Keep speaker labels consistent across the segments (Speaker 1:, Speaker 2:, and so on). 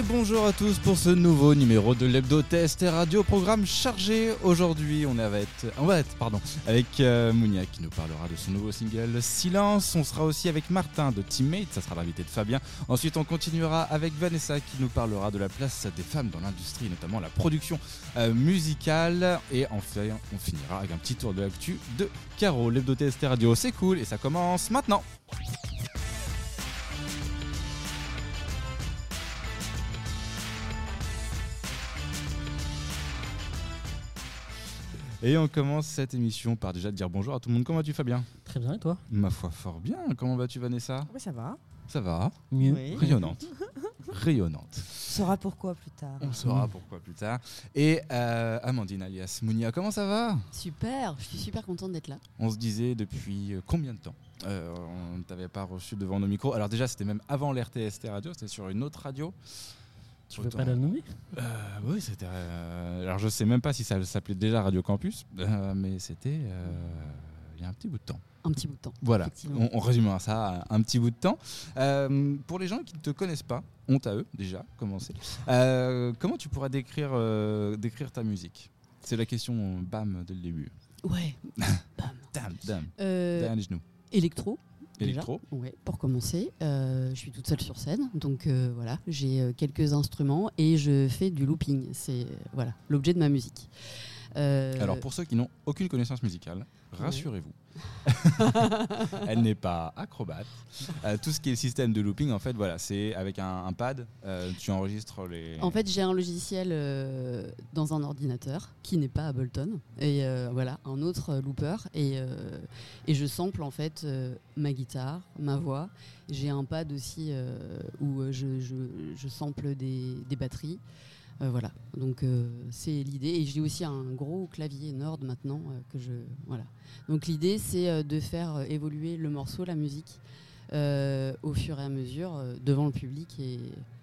Speaker 1: Et bonjour à tous pour ce nouveau numéro de l'Hebdo Test et Radio, programme chargé. Aujourd'hui, on, va être avec euh, Mounia qui nous parlera de son nouveau single Silence. On sera aussi avec Martin de Teammate, ça sera l'invité de Fabien. Ensuite, on continuera avec Vanessa qui nous parlera de la place des femmes dans l'industrie, notamment la production euh, musicale. Et enfin, on finira avec un petit tour de l'actu de Caro. L'Hebdo Test et Radio, c'est cool et ça commence maintenant. Et on commence cette émission par déjà dire bonjour à tout le monde. Comment vas-tu Fabien?
Speaker 2: Très bien, et toi?
Speaker 1: Ma foi, fort bien. Comment vas-tu Vanessa?
Speaker 3: Oui, ça va.
Speaker 1: Ça va
Speaker 2: Mieux.
Speaker 3: Oui.
Speaker 1: Rayonnante. Rayonnante.
Speaker 3: On saura pourquoi plus tard.
Speaker 1: On saura pourquoi plus tard. Et euh, Amandine alias Mounia, comment ça va?
Speaker 4: Super, je suis super contente d'être là.
Speaker 1: On se disait depuis euh, combien de temps? Euh, On ne t'avait pas reçu devant nos micros. Alors déjà, c'était même avant l'RTST radio, c'était sur une autre radio.
Speaker 2: Tu veux
Speaker 1: Autant-
Speaker 2: pas la nommer?
Speaker 1: Euh, Oui, c'était. euh, alors je sais même pas si ça s'appelait déjà Radio Campus, euh, mais c'était euh, il y a un petit bout de temps.
Speaker 4: Un petit bout de temps.
Speaker 1: Voilà, on, on résumera ça à un petit bout de temps. Euh, pour les gens qui ne te connaissent pas, honte à eux déjà, commencer. Euh, comment tu pourras décrire, euh, décrire ta musique? C'est la question bam dès le début.
Speaker 4: Ouais.
Speaker 1: Dam, dam,
Speaker 4: Euh,
Speaker 1: derrière les genoux.
Speaker 4: Électro. déjà.
Speaker 1: Électro.
Speaker 4: Ouais, pour commencer. Euh, je suis toute seule sur scène, donc euh, voilà, j'ai euh, quelques instruments et je fais du looping. C'est voilà l'objet de ma musique. Euh,
Speaker 1: Alors pour ceux qui n'ont aucune connaissance musicale, rassurez-vous. Elle n'est pas acrobate. Euh, tout ce qui est le système de looping, en fait, voilà, c'est avec un, un pad, euh, tu enregistres les.
Speaker 4: En fait, j'ai un logiciel euh, dans un ordinateur qui n'est pas Ableton et voilà un autre looper et, et je sample en fait ma guitare, ma voix. J'ai un pad aussi où je, je, je sample des, des batteries. Euh, voilà, donc euh, c'est l'idée. Et j'ai aussi un gros clavier Nord maintenant euh, que je voilà. Donc l'idée c'est de faire évoluer le morceau, la musique, au fur et à mesure devant le public et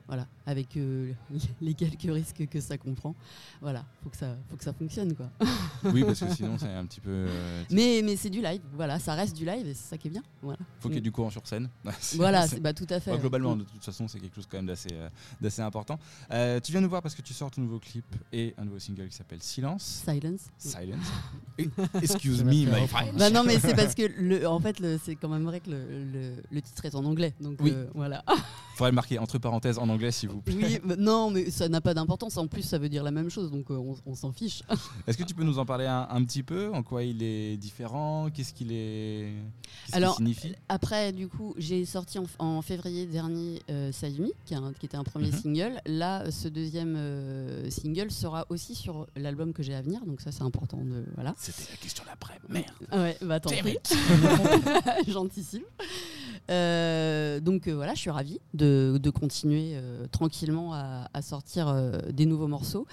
Speaker 4: voilà, avec euh, les quelques risques que ça comprend. Voilà, faut que ça, faut que ça fonctionne quoi.
Speaker 1: Oui, parce que sinon, c'est un petit peu. euh,
Speaker 4: Mais, mais c'est du live, voilà, ça reste du live et c'est ça qui est bien. Voilà,
Speaker 1: faut qu'il y ait du courant sur scène.
Speaker 4: voilà
Speaker 1: C'est-
Speaker 4: bah, tout à fait.
Speaker 1: Ouais, globalement, de toute façon, c'est quelque chose quand même d'assez euh, d'assez important. Euh, tu viens nous voir parce que tu sors ton nouveau clip et un nouveau single qui s'appelle Silence.
Speaker 4: Silence.
Speaker 1: Silence. Excuse me, my friend.
Speaker 4: Bah non, mais c'est parce que le, en fait, le- c'est quand même vrai que le, le, le titre est en anglais, donc
Speaker 1: Oui.
Speaker 4: voilà.
Speaker 1: Faudrait le marquer entre parenthèses en anglais, s'il vous plaît.
Speaker 4: Oui, non, mais ça n'a pas d'importance. En plus, ça veut dire la même chose, donc euh, on, on s'en fiche.
Speaker 1: Est-ce que tu peux nous en parler un, un petit peu? En quoi il est différent? Qu'est-ce qu'il est qu'il
Speaker 4: Alors,
Speaker 1: signifie?
Speaker 4: Après, du coup, j'ai sorti en, en février dernier euh, qui, est un- qui était un premier
Speaker 1: Mhm.
Speaker 4: single. Là, ce deuxième euh, single sera aussi sur l'album que j'ai à venir, donc ça, c'est important de voilà.
Speaker 1: C'était la question d'après. Merde.
Speaker 4: Ah Ouais, bah pris. J'anticipe. Euh, donc euh, voilà, je suis ravie de, de continuer euh, tranquillement à, sortir euh, des nouveaux morceaux.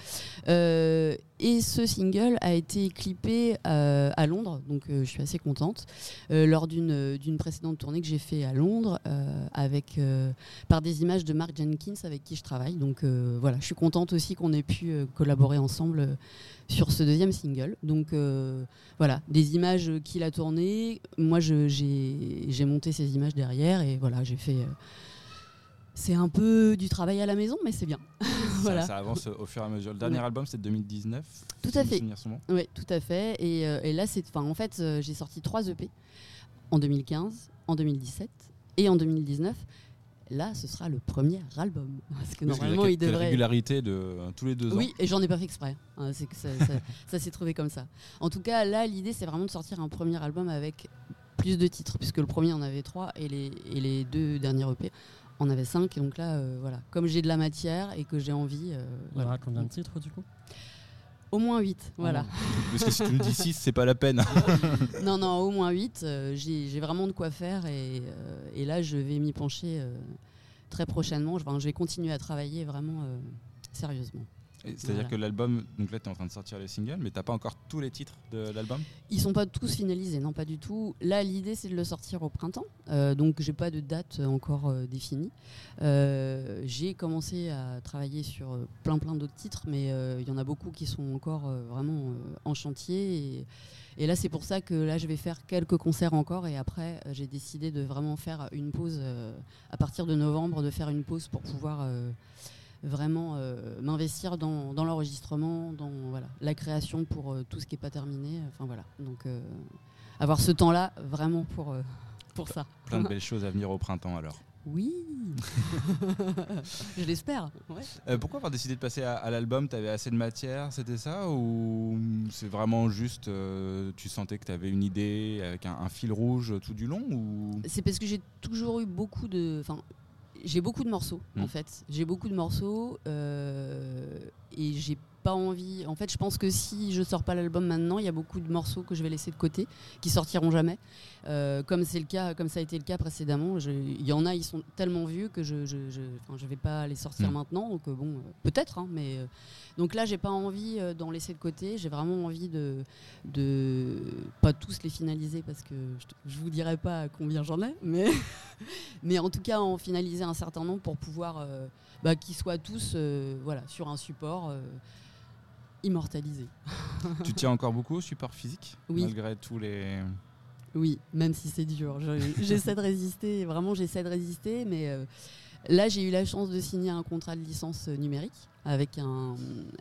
Speaker 4: Euh, et ce single a été clippé à Londres, donc je suis assez contente, lors d'une précédente tournée que j'ai fait à Londres avec par des images de Mark Jenkins avec qui je travaille. Donc voilà, je suis contente aussi qu'on ait pu collaborer ensemble sur ce deuxième single. Donc voilà, des images qu'il a tournées. Moi, j'ai monté ces images derrière et voilà, j'ai fait. C'est un peu du travail à la maison, mais c'est bien. voilà.
Speaker 1: Ça, ça avance au fur et à mesure. Le dernier
Speaker 4: Ouais.
Speaker 1: album, c'était 2019.
Speaker 4: Tout à fait. Oui, tout à fait. Et, euh, et là, c'est, en fait, euh, j'ai sorti trois EP en 2015, en 2017 et en 2019. Là, ce sera le premier album. Parce que
Speaker 1: Parce
Speaker 4: normalement, il devrait.
Speaker 1: régularité de euh, tous les deux ans.
Speaker 4: Oui, et j'en ai pas fait exprès. hein, c'est que ça, ça- ça s'est trouvé comme ça. En tout cas, là, l'idée, c'est vraiment de sortir un premier album avec plus de titres, puisque le premier en avait trois et les, et les deux derniers EP en avaient cinq. Et donc là, euh, voilà, comme j'ai de la matière et que j'ai envie, euh, voilà.
Speaker 2: aura combien de titres du coup?
Speaker 4: Au moins huit. Voilà.
Speaker 1: Parce que si tu me dis 6, c'est pas la peine.
Speaker 4: non, non, au moins 8. j'ai j'ai vraiment de quoi faire et, euh, et là, je vais m'y pencher euh, très prochainement. Je, enfin, je vais continuer à travailler vraiment euh, sérieusement.
Speaker 1: C'est-à-dire
Speaker 4: Voilà.
Speaker 1: que l'album, donc là tu es en train de sortir les singles, mais t'as pas encore tous les titres de l'album?
Speaker 4: Ils sont pas tous finalisés, non, pas du tout. Là, l'idée, c'est de le sortir au printemps. Euh, donc, j'ai pas de date encore euh, définie. Euh, j'ai commencé à travailler sur euh, plein, plein d'autres titres, mais il y en a beaucoup qui sont encore vraiment en chantier. Et, et là, c'est pour ça que là, je vais faire quelques concerts encore. Et après, j'ai décidé de vraiment faire une pause à partir de novembre, de faire une pause pour pouvoir. Vraiment euh, m'investir dans, dans l'enregistrement, dans voilà, la création pour euh, tout ce qui n'est pas terminé. Enfin voilà, donc euh, avoir ce temps-là vraiment pour, euh, pour ça.
Speaker 1: Plein de belles choses à venir au printemps alors.
Speaker 4: Oui, je l'espère. ouais.
Speaker 1: Euh, pourquoi avoir décidé de passer à, à l'album? T'avais assez de matière, c'était ça? Ou c'est vraiment juste, euh, tu sentais que tu avais une idée avec un, un fil rouge tout du long ou...
Speaker 4: C'est parce que j'ai toujours eu beaucoup de. Enfin, j'ai beaucoup de morceaux, en fait. J'ai beaucoup de morceaux euh, et j'ai pas envie. En fait, je pense que si je sors pas l'album maintenant, il y a beaucoup de morceaux que je vais laisser de côté, qui sortiront jamais. Euh, comme c'est le cas, comme ça a été le cas précédemment. Il y en a, ils sont tellement vus que je, je, je, je vais pas les sortir
Speaker 1: Mm.
Speaker 4: maintenant. Donc euh, bon, euh, peut-être, hein, mais donc là, j'ai pas envie d'en laisser de côté. J'ai vraiment envie de, de pas tous les finaliser parce que je, je vous dirai pas combien j'en ai, mais mais en tout cas en finaliser un certain nombre pour pouvoir euh, bah, qu'ils soient tous euh, voilà sur un support euh, immortalisé.
Speaker 1: Tu tiens encore beaucoup au support physique
Speaker 4: Oui.
Speaker 1: Malgré tous les.
Speaker 4: Oui, même si c'est dur. Je- J'essaie de résister, vraiment j'essaie de résister, mais euh, là j'ai eu la chance de signer un contrat de licence euh, numérique avec un,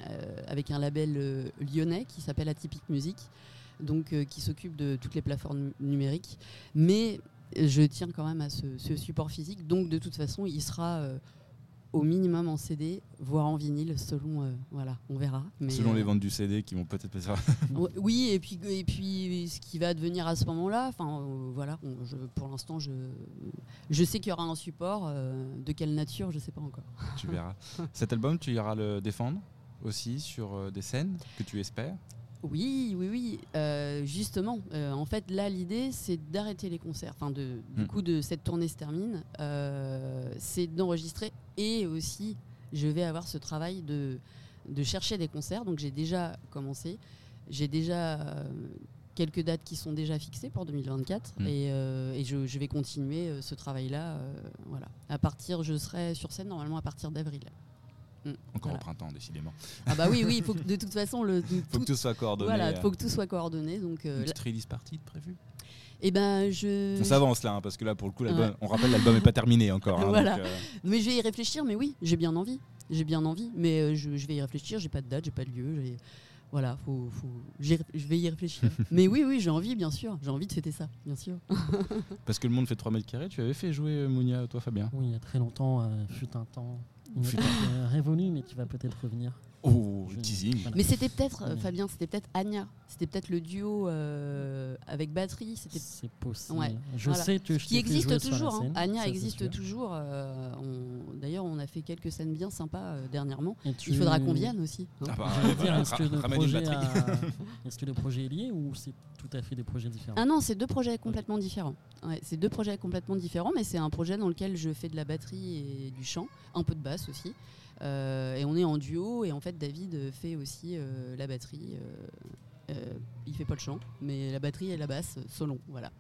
Speaker 4: euh, avec un label euh, lyonnais qui s'appelle Atypique Music, donc qui s'occupe de toutes les plateformes nu- numériques. Mais je tiens quand même à ce, ce support physique, donc de toute façon il sera au minimum en CD, voire en vinyle, selon, euh, voilà, on verra. Mais,
Speaker 1: Selon
Speaker 4: euh,
Speaker 1: les ventes du CD qui vont peut-être pas faire.
Speaker 4: Ouais, Oui, et puis, et puis ce qui va advenir à ce moment-là, enfin euh, voilà, on- je- pour l'instant, je, je sais qu'il y aura un support. de quelle nature, je sais pas encore.
Speaker 1: tu verras. Cet album, tu iras le défendre aussi sur des scènes que tu espères?
Speaker 4: Oui, oui, oui. euh, justement, euh, en fait, là, l'idée, c'est d'arrêter les concerts. Enfin, de, du
Speaker 1: Mm.
Speaker 4: coup, de cette tournée se termine, euh, c'est d'enregistrer et aussi, je vais avoir ce travail de, de chercher des concerts. Donc, j'ai déjà commencé. J'ai déjà quelques dates qui sont déjà fixées pour 2024
Speaker 1: Mm.
Speaker 4: et, euh, et je, je vais continuer ce travail-là. euh, voilà. À partir, je serai sur scène normalement à partir d'avril.
Speaker 1: Encore
Speaker 4: voilà.
Speaker 1: au printemps, décidément.
Speaker 4: Ah bah oui, oui. il Faut que, de toute façon, le,
Speaker 1: Faut
Speaker 4: tout-
Speaker 1: que tout soit coordonné.
Speaker 4: voilà,
Speaker 1: euh,
Speaker 4: faut que tout soit coordonné. Donc, euh,
Speaker 1: Une petite release partie de prévue
Speaker 4: et ben je.
Speaker 1: On s'avance là, hein, parce que là, pour le coup,
Speaker 4: Ouais.
Speaker 1: on rappelle, l'album n'est pas terminé encore. hein,
Speaker 4: Voilà.
Speaker 1: donc, euh,
Speaker 4: Mais je vais y réfléchir. Mais oui, j'ai bien envie. J'ai bien envie. Mais euh, je, je vais y réfléchir. J'ai pas de date, j'ai pas de lieu. j'ai- Voilà, faut, faut... je vais y réfléchir. mais oui, oui, j'ai envie, bien sûr. J'ai envie de fêter ça, bien sûr.
Speaker 1: parce que le monde fait 3 mètres carrés. Tu avais fait jouer Mounia, toi, Fabien?
Speaker 2: Oui, il y a très longtemps, euh, fut un temps. Époque euh, révolue, mais qui va peut-être revenir.
Speaker 1: Oh, teasing.
Speaker 2: voilà.
Speaker 4: Mais c'était peut-être, euh. Fabien, c'était peut-être Anya. C'était peut-être le duo euh, avec batterie. C'était
Speaker 2: C'est possible.
Speaker 4: Ouais,
Speaker 2: Je
Speaker 4: voilà.
Speaker 2: sais que je
Speaker 4: qui existe toujours. hein. Anya
Speaker 2: ça,
Speaker 4: existe toujours. euh, on- D'ailleurs, on a fait quelques scènes bien sympas euh, dernièrement.
Speaker 2: Tu-
Speaker 4: Il faudra qu'on vienne aussi. hein.
Speaker 1: Ah bah,
Speaker 2: est-ce que, le projet
Speaker 1: batterie.
Speaker 2: a- est-ce que le projet est lié ou c'est tout à fait des projets différents?
Speaker 4: Ah non, c'est deux projets complètement différents. Ouais, c'est deux projets complètement différents, mais c'est un projet dans lequel je fais de la batterie et du chant, un peu de basse aussi. Euh, et on est en duo, et en fait, David fait aussi euh, la batterie. euh, euh, il fait pas le chant, mais la batterie et la basse, selon. Voilà.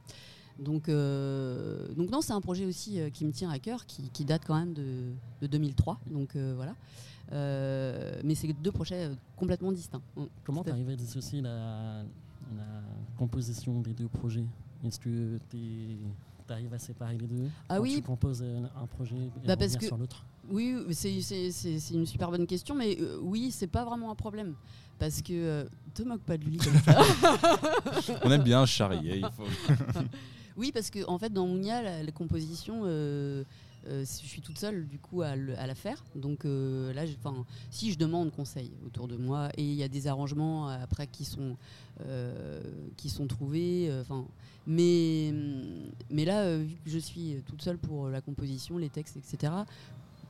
Speaker 4: Donc, euh, donc non, c'est un projet aussi euh, qui me tient à cœur, qui, qui date quand même de, de 2003. Donc euh, voilà. Euh, mais c'est deux projets euh, complètement distincts. Mm.
Speaker 2: Comment tu arrives à dissocier la, la composition des deux projets? Est-ce que tu arrives à séparer les deux?
Speaker 4: Ah
Speaker 2: quand
Speaker 4: oui.
Speaker 2: Tu composes euh, un projet et
Speaker 4: Bah, parce que-
Speaker 2: sur l'autre?
Speaker 4: Oui, c'est- c'est c'est- c'est une super bonne question, mais euh, oui, c'est pas vraiment un problème. Parce que. euh, te moque pas de lui comme ça.
Speaker 1: On aime bien charrier. Il faut...
Speaker 4: oui, parce que en fait, dans Mounia, la, la composition, euh, je suis toute seule du coup à, le- à la faire. Donc là, j'ai- si je demande conseil autour de moi, et il y a des arrangements après qui sont, qui sont trouvés. mais, mais là, vu que je suis toute seule pour la composition, les textes, etc.,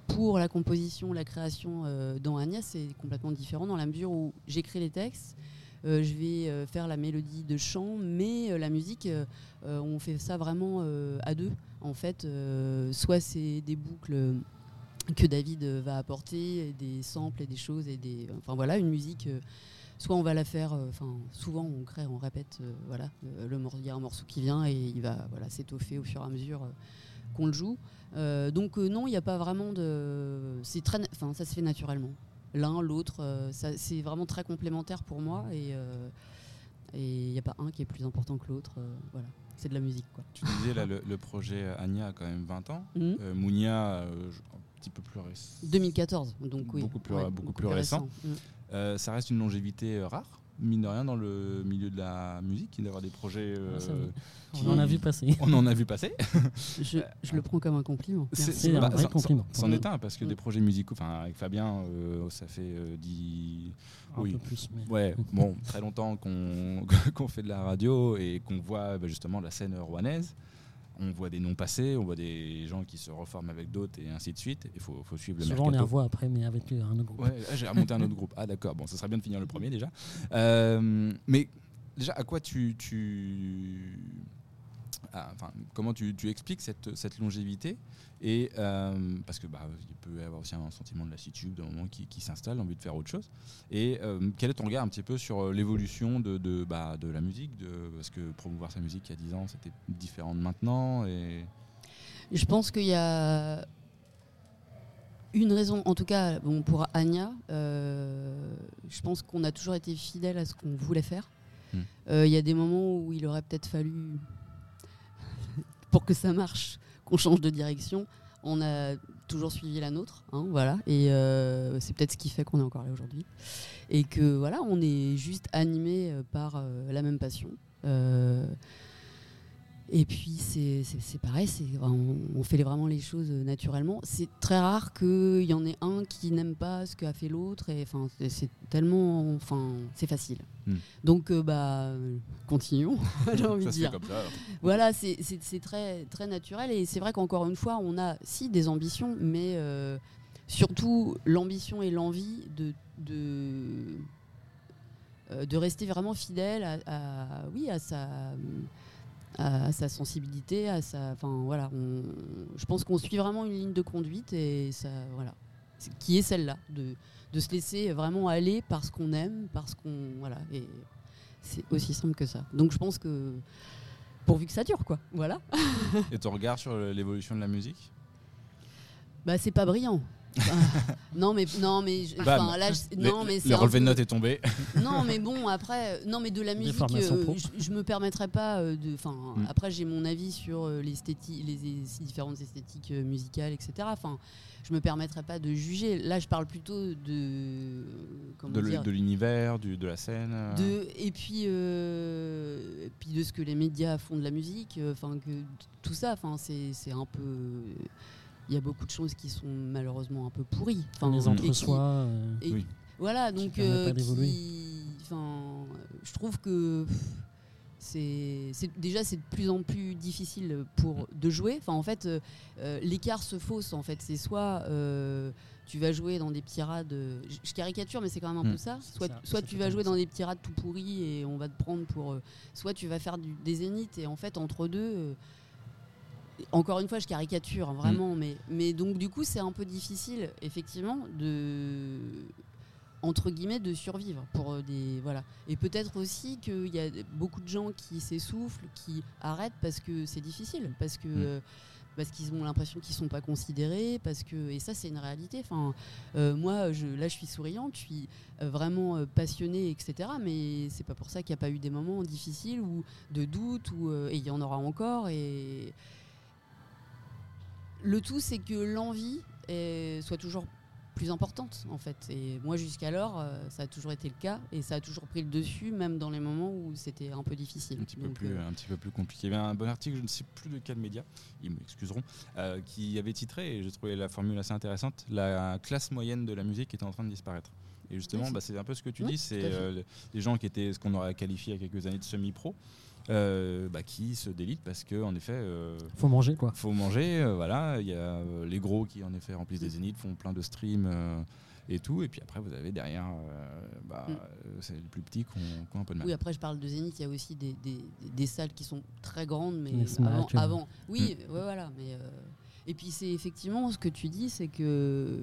Speaker 4: pour la composition, la création euh, dans Agnès, c'est complètement différent dans la mesure où j'écris les textes, euh, je vais euh, faire la mélodie de chant, mais la musique, on fait ça vraiment à deux. En fait, soit c'est des boucles que David va apporter, des samples et des choses, et des, enfin voilà, une musique. soit on va la faire, enfin souvent on crée, on répète, voilà, le il y a un morceau qui vient et il va voilà s'étoffer au fur et à mesure qu'on le joue. Euh, donc euh, non, il n'y a pas vraiment de, c'est très, enfin ça se fait naturellement. L'un, l'autre, euh, ça- c'est vraiment très complémentaire pour moi et il n'y a pas un qui est plus important que l'autre. voilà, c'est de la musique quoi.
Speaker 1: Tu disais là, le, le projet Anya a quand même 20 ans.
Speaker 4: Mhm.
Speaker 1: Euh, Mounia, je- petit peu plus récent.
Speaker 4: 2014, donc oui.
Speaker 1: Beaucoup plus-
Speaker 4: ouais,
Speaker 1: beaucoup plus récent.
Speaker 4: Mm.
Speaker 1: Euh, ça reste une longévité rare, mine de rien, dans le milieu de la musique, d'avoir des projets. euh,
Speaker 2: Ah,
Speaker 1: qui-
Speaker 2: On en a vu passer.
Speaker 1: On en a vu passer.
Speaker 4: Je, je le prends comme un compliment.
Speaker 1: C'est-
Speaker 2: un
Speaker 1: bah,
Speaker 2: vrai
Speaker 1: c'en-
Speaker 2: compliment.
Speaker 1: C'en est un, parce que
Speaker 4: Mm.
Speaker 1: des projets musicaux, enfin avec Fabien, euh, ça fait euh, dix-
Speaker 2: Un
Speaker 1: oui.
Speaker 2: peu plus. Mais...
Speaker 1: Ouais, bon, très longtemps qu'on qu'on fait de la radio et qu'on voit bah, justement la scène rouennaise. On voit des noms passer, on voit des gens qui se reforment avec d'autres et ainsi de suite. Il faut, faut suivre le
Speaker 2: Souvent, on les
Speaker 1: mercato.
Speaker 2: revoit après, mais avec euh, un autre groupe.
Speaker 1: Ouais, ah, j'ai remonté un autre groupe. Ah d'accord, bon, ça serait bien de finir le premier déjà. Euh, mais déjà, à quoi tu... tu... ah, enfin, comment tu, tu expliques cette, cette longévité et euh, parce que bah, il peut y avoir aussi un sentiment de lassitude d'un moment qui, qui s'installe, envie de faire autre chose. Et euh, quel est ton regard un petit peu sur euh, l'évolution de, de, bah, de la musique de, Parce que promouvoir sa musique il y a 10 ans, c'était différent de maintenant. Et...
Speaker 4: Je pense qu'il y a une raison, en tout cas bon, pour Anya, euh, je pense qu'on a toujours été fidèle à ce qu'on voulait faire.
Speaker 1: Hmm.
Speaker 4: Il y a des moments où il aurait peut-être fallu, pour que ça marche, qu'on change de direction. On a toujours suivi la nôtre, hein, voilà, et euh, c'est peut-être ce qui fait qu'on est encore là aujourd'hui. Et que voilà, on est juste animé euh, par euh, la même passion. Et puis c'est pareil, on, on fait vraiment les choses euh, naturellement. C'est très rare qu'il y en ait un qui n'aime pas ce qu'a fait l'autre. Et enfin, c'est- tellement, enfin, c'est facile.
Speaker 1: Hmm.
Speaker 4: Donc euh, bah, euh, continuons. J'ai envie de dire.
Speaker 1: comme ça.
Speaker 4: Voilà, c'est très, très naturel et c'est vrai qu'encore une fois, on a si des ambitions, mais euh, surtout l'ambition et l'envie de, de, de rester vraiment fidèle à, à- oui, à sa, à sa sensibilité, à sa, enfin voilà, on- je pense qu'on suit vraiment une ligne de conduite et ça, voilà, qui est celle-là, de, de se laisser vraiment aller parce qu'on aime, parce qu'on, voilà, et c'est aussi simple que ça. Donc je pense que pourvu que ça dure, quoi. Voilà.
Speaker 1: Et ton regard sur l'évolution de la musique?
Speaker 4: Bah c'est pas brillant. Ah, non mais non mais je- enfin, là je-
Speaker 1: Les-
Speaker 4: non mais
Speaker 1: Le relevé de notes est tombé.
Speaker 4: non mais bon après non mais de la musique euh, je, je me permettrais pas euh, de enfin
Speaker 1: Mm.
Speaker 4: après j'ai mon avis sur euh, l'esthétique les, les différentes esthétiques musicales etc enfin je me permettrais pas de juger là je parle plutôt de comment
Speaker 1: De, le-
Speaker 4: dire
Speaker 1: de l'univers, du- de la scène.
Speaker 4: de et puis euh, et puis de ce que les médias font de la musique enfin que tout ça enfin c'est c'est un peu il y a beaucoup de choses qui sont malheureusement un peu pourries enfin
Speaker 2: les
Speaker 4: et qui-
Speaker 2: entre-soi. euh,
Speaker 4: et
Speaker 1: Oui.
Speaker 4: voilà donc euh, qui- enfin je trouve que c'est c'est- déjà c'est de plus en plus difficile pour de jouer enfin en fait euh, euh, l'écart se fausse en fait c'est soit euh, tu vas jouer dans des petits rades euh, je- caricature mais c'est quand même un
Speaker 1: Mm.
Speaker 4: peu ça soit,
Speaker 2: ça,
Speaker 4: soit
Speaker 2: c'est
Speaker 4: tu vas jouer dans des petits rades tout pourris et on va te prendre pour euh, soit tu vas faire du, des zéniths et en fait entre deux euh, encore une fois, je caricature hein, vraiment, mais, mais donc du coup, c'est un peu difficile, effectivement, de entre guillemets de survivre pour euh, des voilà. Et peut-être aussi qu'il y a beaucoup de gens qui s'essoufflent qui arrêtent parce que c'est difficile parce que
Speaker 1: Mm.
Speaker 4: euh, parce qu'ils ont l'impression qu'ils sont pas considérés parce que et ça c'est une réalité. Enfin euh, moi je là je suis souriante je suis vraiment passionnée etc mais c'est pas pour ça qu'il n'y a pas eu des moments difficiles ou de doute ou euh, et il y en aura encore et le tout c'est que l'envie euh, soit toujours plus importante en fait et moi jusqu'alors euh, ça a toujours été le cas et ça a toujours pris le dessus même dans les moments où c'était un peu difficile
Speaker 1: Un petit, peu
Speaker 4: Donc,
Speaker 1: plus,
Speaker 4: euh,
Speaker 1: un petit peu plus compliqué. Il y avait un bon article, je ne sais plus de quel média, ils m'excuseront, euh, qui avait titré, et j'ai trouvé la formule assez intéressante, la classe moyenne de la musique était en train de disparaître. Et justement, bah, c'est un peu ce que tu
Speaker 4: Oui,
Speaker 1: dis, c'est les gens qui étaient ce qu'on aurait qualifié il y a quelques années de semi-pro, euh, bah, qui se délitent parce que en effet, euh,
Speaker 2: Faut manger quoi.
Speaker 1: faut manger. euh, voilà, il y a euh, les gros qui en effet remplissent des zéniths, font plein de streams. euh, et tout, et puis après vous avez derrière, euh, bah,
Speaker 4: Mm.
Speaker 1: c'est les plus petits qui ont, qui ont un peu de mal.
Speaker 4: Oui, après, je parle de Zénith. Il y a aussi des, des- des salles qui sont très grandes, mais avant, avant- Oui, ouais, voilà. Mais, euh, et puis, c'est effectivement ce que tu dis, c'est que.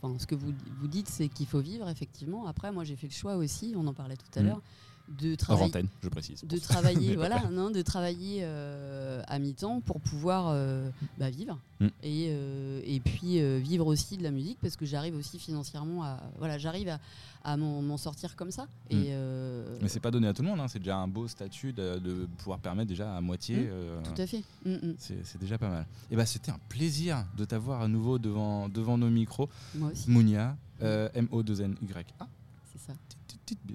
Speaker 4: Enfin, ce que vous, vous dites, c'est qu'il faut vivre, effectivement. Après, moi, j'ai fait le choix aussi, on en parlait tout à
Speaker 1: Mm.
Speaker 4: l'heure. De travailler
Speaker 1: antenne, je précise.
Speaker 4: de travailler voilà non de travailler euh, à mi-temps pour pouvoir euh, bah, vivre
Speaker 1: Mm.
Speaker 4: et, euh, et puis vivre aussi de la musique parce que j'arrive aussi financièrement à voilà j'arrive à, à m'en sortir comme ça
Speaker 1: Mm.
Speaker 4: et
Speaker 1: Mais c'est pas donné à tout le monde, hein, c'est déjà un beau statut de, de pouvoir permettre déjà à moitié.
Speaker 4: Mm, tout à fait Mm,
Speaker 1: c'est déjà pas mal. Et bah c'était un plaisir de t'avoir à nouveau devant, devant nos micros.
Speaker 4: moi aussi
Speaker 1: Mounia, M-O-2-N-Y-A.
Speaker 4: c'est ça
Speaker 1: Tit, tit, tit,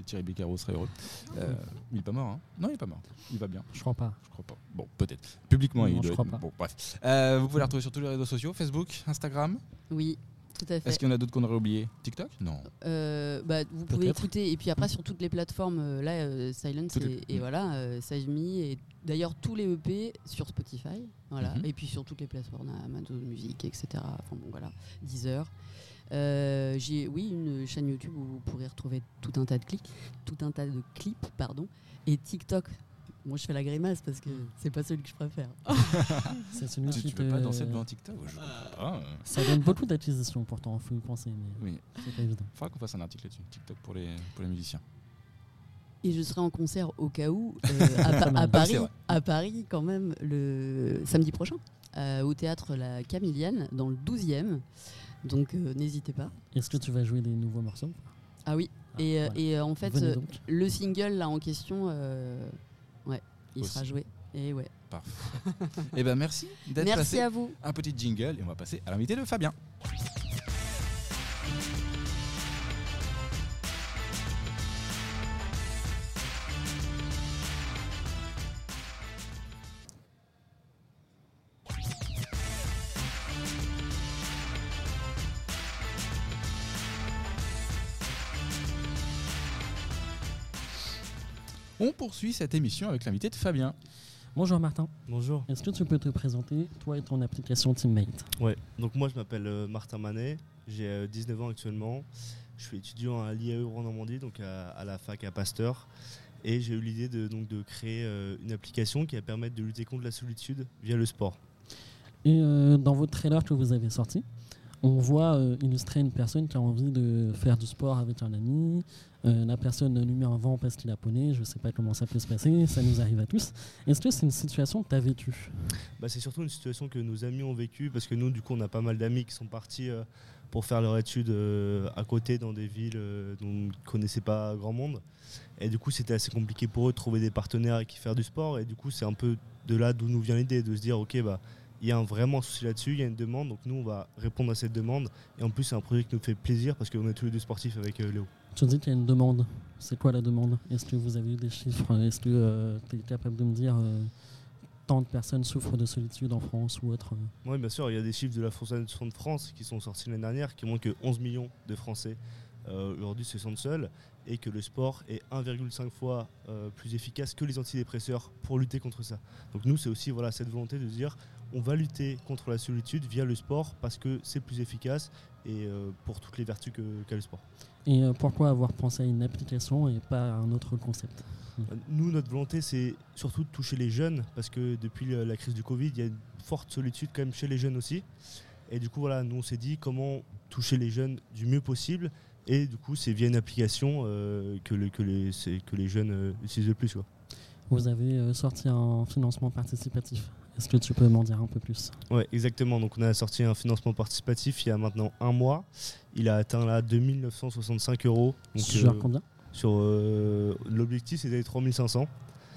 Speaker 1: Thierry Beccaro serait heureux. Euh, il est pas mort, hein Non, il est pas mort. Il va bien.
Speaker 2: Je crois pas.
Speaker 1: Je crois pas. Bon, peut-être. Publiquement,
Speaker 2: Non,
Speaker 1: il
Speaker 2: je
Speaker 1: doit
Speaker 2: crois
Speaker 1: être-
Speaker 2: pas.
Speaker 1: Bon, bref. Euh, vous pouvez la retrouver sur tous les réseaux sociaux Facebook, Instagram.
Speaker 4: oui tout à fait
Speaker 1: Est-ce qu'il y en a d'autres qu'on aurait oublié TikTok? Non.
Speaker 4: Euh, bah, vous pouvez écouter et puis après sur toutes les plateformes euh, là euh, Silence
Speaker 1: les-
Speaker 4: et, et voilà euh, Save Me et d'ailleurs tous les EP sur Spotify voilà
Speaker 1: Mhm.
Speaker 4: et puis sur toutes les plateformes Amazon Music etc enfin bon voilà Deezer Euh, j'ai oui une chaîne YouTube où vous pourrez retrouver tout un tas de clics tout un tas de clips pardon et TikTok moi je fais la grimace parce que c'est pas celui que je préfère
Speaker 2: C'est celui
Speaker 1: Tu,
Speaker 2: qui
Speaker 1: tu veux pas danser devant TikTok Je pas. euh.
Speaker 2: Ça donne beaucoup d'acquisitions pourtant, faut y penser, mais
Speaker 1: Oui,
Speaker 2: c'est pas évident.
Speaker 1: faudra qu'on fasse un article là-dessus. TikTok pour les, pour les musiciens.
Speaker 4: Et je serai en concert au cas où euh, à, Pa- à
Speaker 1: Ah,
Speaker 4: Paris, à Paris quand même le samedi prochain euh, au théâtre La Camilienne dans le 12e. Donc euh, n'hésitez pas.
Speaker 2: Est-ce que tu vas jouer des nouveaux morceaux
Speaker 4: Ah oui.
Speaker 2: Ah,
Speaker 4: Et, euh,
Speaker 2: voilà.
Speaker 4: et, en fait, euh, le single là en question, euh, ouais, il
Speaker 1: Aussi.
Speaker 4: sera joué. Et ouais.
Speaker 1: Parfait. Eh ben merci d'être
Speaker 4: Merci
Speaker 1: passé.
Speaker 4: à vous.
Speaker 1: Un petit jingle et on va passer à l'invité de Fabien. Poursuit cette émission avec l'invité de Fabien.
Speaker 2: Bonjour Martin,
Speaker 5: Bonjour.
Speaker 2: est-ce que tu peux te présenter, toi et ton application Teammate
Speaker 5: Ouais, donc moi je m'appelle euh, Martin Manet, j'ai euh, 19 ans actuellement. Je suis étudiant à l'IAE Rouen-Normandie, donc à, à la fac à Pasteur. Et j'ai eu l'idée de, donc, de créer euh, une application qui va permettre de lutter contre la solitude via le sport.
Speaker 2: Et euh, dans votre trailer que vous avez sorti, on voit euh, illustrer une personne qui a envie de faire du sport avec un ami. Euh, la personne lui met un vent parce qu'il a poney, je sais pas comment ça peut se passer, ça nous arrive à tous. Est-ce que c'est une situation que tu as vécue?
Speaker 5: Bah, c'est surtout une situation que nos amis ont vécue parce que nous, du coup, on a pas mal d'amis qui sont partis euh, pour faire leur étude euh, à côté dans des villes euh, dont ils ne connaissaient pas grand monde. Et du coup, c'était assez compliqué pour eux de trouver des partenaires avec qui faire du sport. Et du coup, c'est un peu de là d'où nous vient l'idée de se dire, ok, bah, il y a un vraiment souci là-dessus, il y a une demande, donc nous, on va répondre à cette demande. Et en plus, c'est un projet qui nous fait plaisir parce qu'on est tous les deux sportifs avec euh, Léo.
Speaker 2: Tu dis qu'il y a une demande. C'est quoi la demande? Est-ce que vous avez eu des chiffres? Est-ce que tu es capable de me dire euh, tant de personnes souffrent de solitude en France ou autre? Euh
Speaker 5: Oui, bien sûr, il y a des chiffres de la Fondation de France qui sont sortis l'année dernière qui montrent que 11 millions de Français euh, aujourd'hui se sentent seuls et que le sport est 1,5 fois euh, plus efficace que les antidépresseurs pour lutter contre ça. Donc nous, c'est aussi voilà, cette volonté de dire on va lutter contre la solitude via le sport parce que c'est plus efficace et euh, pour toutes les vertus qu'a le sport.
Speaker 2: Et euh, pourquoi avoir pensé à une application et pas à un autre concept?
Speaker 5: Nous, notre volonté, c'est surtout de toucher les jeunes, parce que depuis la crise du Covid, il y a une forte solitude quand même chez les jeunes aussi. Et du coup, voilà, nous, on s'est dit comment toucher les jeunes du mieux possible. Et du coup, c'est via une application euh, que, le- que les, c'est- que les jeunes euh, utilisent le plus. quoi.
Speaker 2: Vous avez euh, sorti un financement participatif? Est-ce que tu peux m'en dire un peu plus?
Speaker 5: Ouais, exactement. Donc, on a sorti un financement participatif il y a maintenant un mois. Il a atteint là 2965 euros. Donc,
Speaker 2: Sur
Speaker 5: euh,
Speaker 2: combien?
Speaker 5: sur euh, l'objectif, c'était 3500.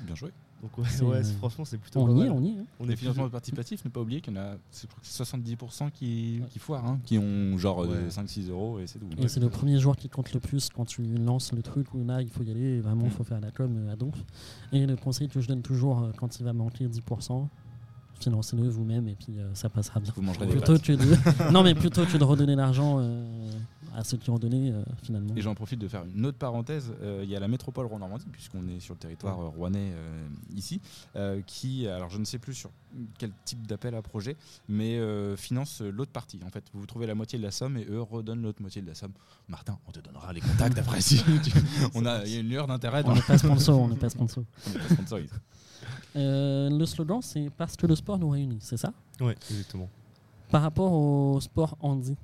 Speaker 1: Bien joué.
Speaker 5: Donc, ouais,
Speaker 2: C'est,
Speaker 5: ouais,
Speaker 2: euh,
Speaker 5: franchement, c'est plutôt
Speaker 2: On
Speaker 5: pas
Speaker 2: y
Speaker 5: mal.
Speaker 2: est, on y est. hein.
Speaker 5: On est
Speaker 1: financements participatifs, ne pas oublier qu'il y en a c'est- je crois que c'est 70% qui,
Speaker 2: Ouais.
Speaker 1: qui foirent, hein, qui ont genre
Speaker 5: Ouais.
Speaker 1: 5-6 euros et c'est tout.
Speaker 2: Et c'est le premier jour qui compte le plus quand tu lances le truc où là il faut y aller, et vraiment il
Speaker 1: Mm.
Speaker 2: faut faire la com euh, à donf. Et le conseil que je donne toujours euh, quand il va manquer 10%, financez-le vous-même et puis euh, ça passera bien.
Speaker 1: Vous mangerez des
Speaker 2: Plutôt
Speaker 1: pâtes.
Speaker 2: que de... non mais plutôt que de redonner l'argent euh, à ceux qui ont donné euh, finalement.
Speaker 1: Et j'en profite de faire une autre parenthèse. Euh, Il y a la métropole Rouen-Normandie, puisqu'on est sur le territoire euh, rouennais ici, qui, alors je ne sais plus sur quel type d'appel à projet, mais finance l'autre partie. En fait, vous trouvez la moitié de la somme et eux redonnent l'autre moitié de la somme. Martin, on te donnera les contacts après. si tu- on a, il y a une lueur d'intérêt.
Speaker 2: On n'est pas sponsor, on n'est pas sponsor.
Speaker 1: on est pas sponsorisé.
Speaker 2: Euh, le slogan c'est parce que le sport nous réunit, c'est ça?
Speaker 5: Ouais, exactement.
Speaker 2: Par rapport au sport handi,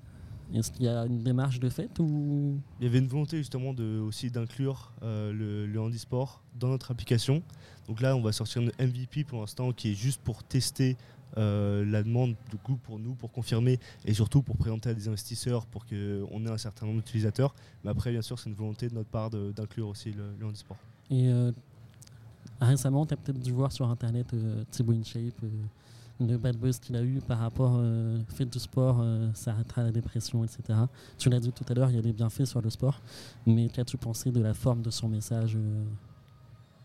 Speaker 2: Est-ce qu'il y a une démarche de fait ou?
Speaker 5: Il y avait une volonté justement de, aussi d'inclure euh, le, le handisport dans notre application. Donc là, on va sortir une MVP pour l'instant qui est juste pour tester euh, la demande du coup pour nous, pour confirmer et surtout pour présenter à des investisseurs pour qu'on ait un certain nombre d'utilisateurs. Mais après, bien sûr, c'est une volonté de notre part d'inclure aussi le, le handisport.
Speaker 2: Et euh, récemment, tu as peut-être dû voir sur internet euh, Thibaut InShape, euh, le bad buzz qu'il a eu par rapport euh, fait du sport, euh, ça arrêtera la dépression, etc. Tu l'as dit tout à l'heure, il y a des bienfaits sur le sport, mais qu'as-tu pensé de la forme de son message euh,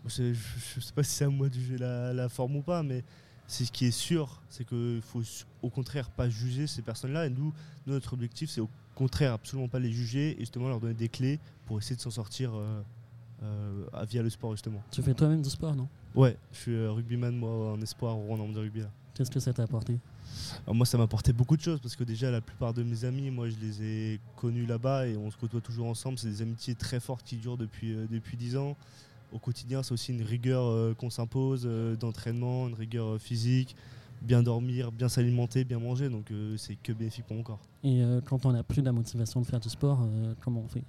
Speaker 5: Je ne sais pas si c'est à moi de juger la, la forme ou pas, mais c'est ce qui est sûr, c'est qu'il faut au contraire pas juger ces personnes-là. Et nous, notre objectif, c'est au contraire absolument pas les juger et justement leur donner des clés pour essayer de s'en sortir via le sport justement.
Speaker 2: Tu fais toi-même du sport, non?
Speaker 5: Ouais, je suis euh, rugbyman moi en espoir au Rouen de rugby là.
Speaker 2: Qu'est-ce que ça t'a apporté?
Speaker 5: Alors moi ça m'a apporté beaucoup de choses parce que déjà la plupart de mes amis, moi je les ai connus là-bas et on se côtoie toujours ensemble. C'est des amitiés très fortes qui durent depuis, euh, depuis 10 ans. Au quotidien c'est aussi une rigueur euh, qu'on s'impose euh, d'entraînement, une rigueur euh, physique, bien dormir, bien s'alimenter, bien manger. Donc euh, c'est que bénéfique pour mon corps.
Speaker 2: Et euh, quand on n'a plus la motivation de faire du sport, euh, comment on fait?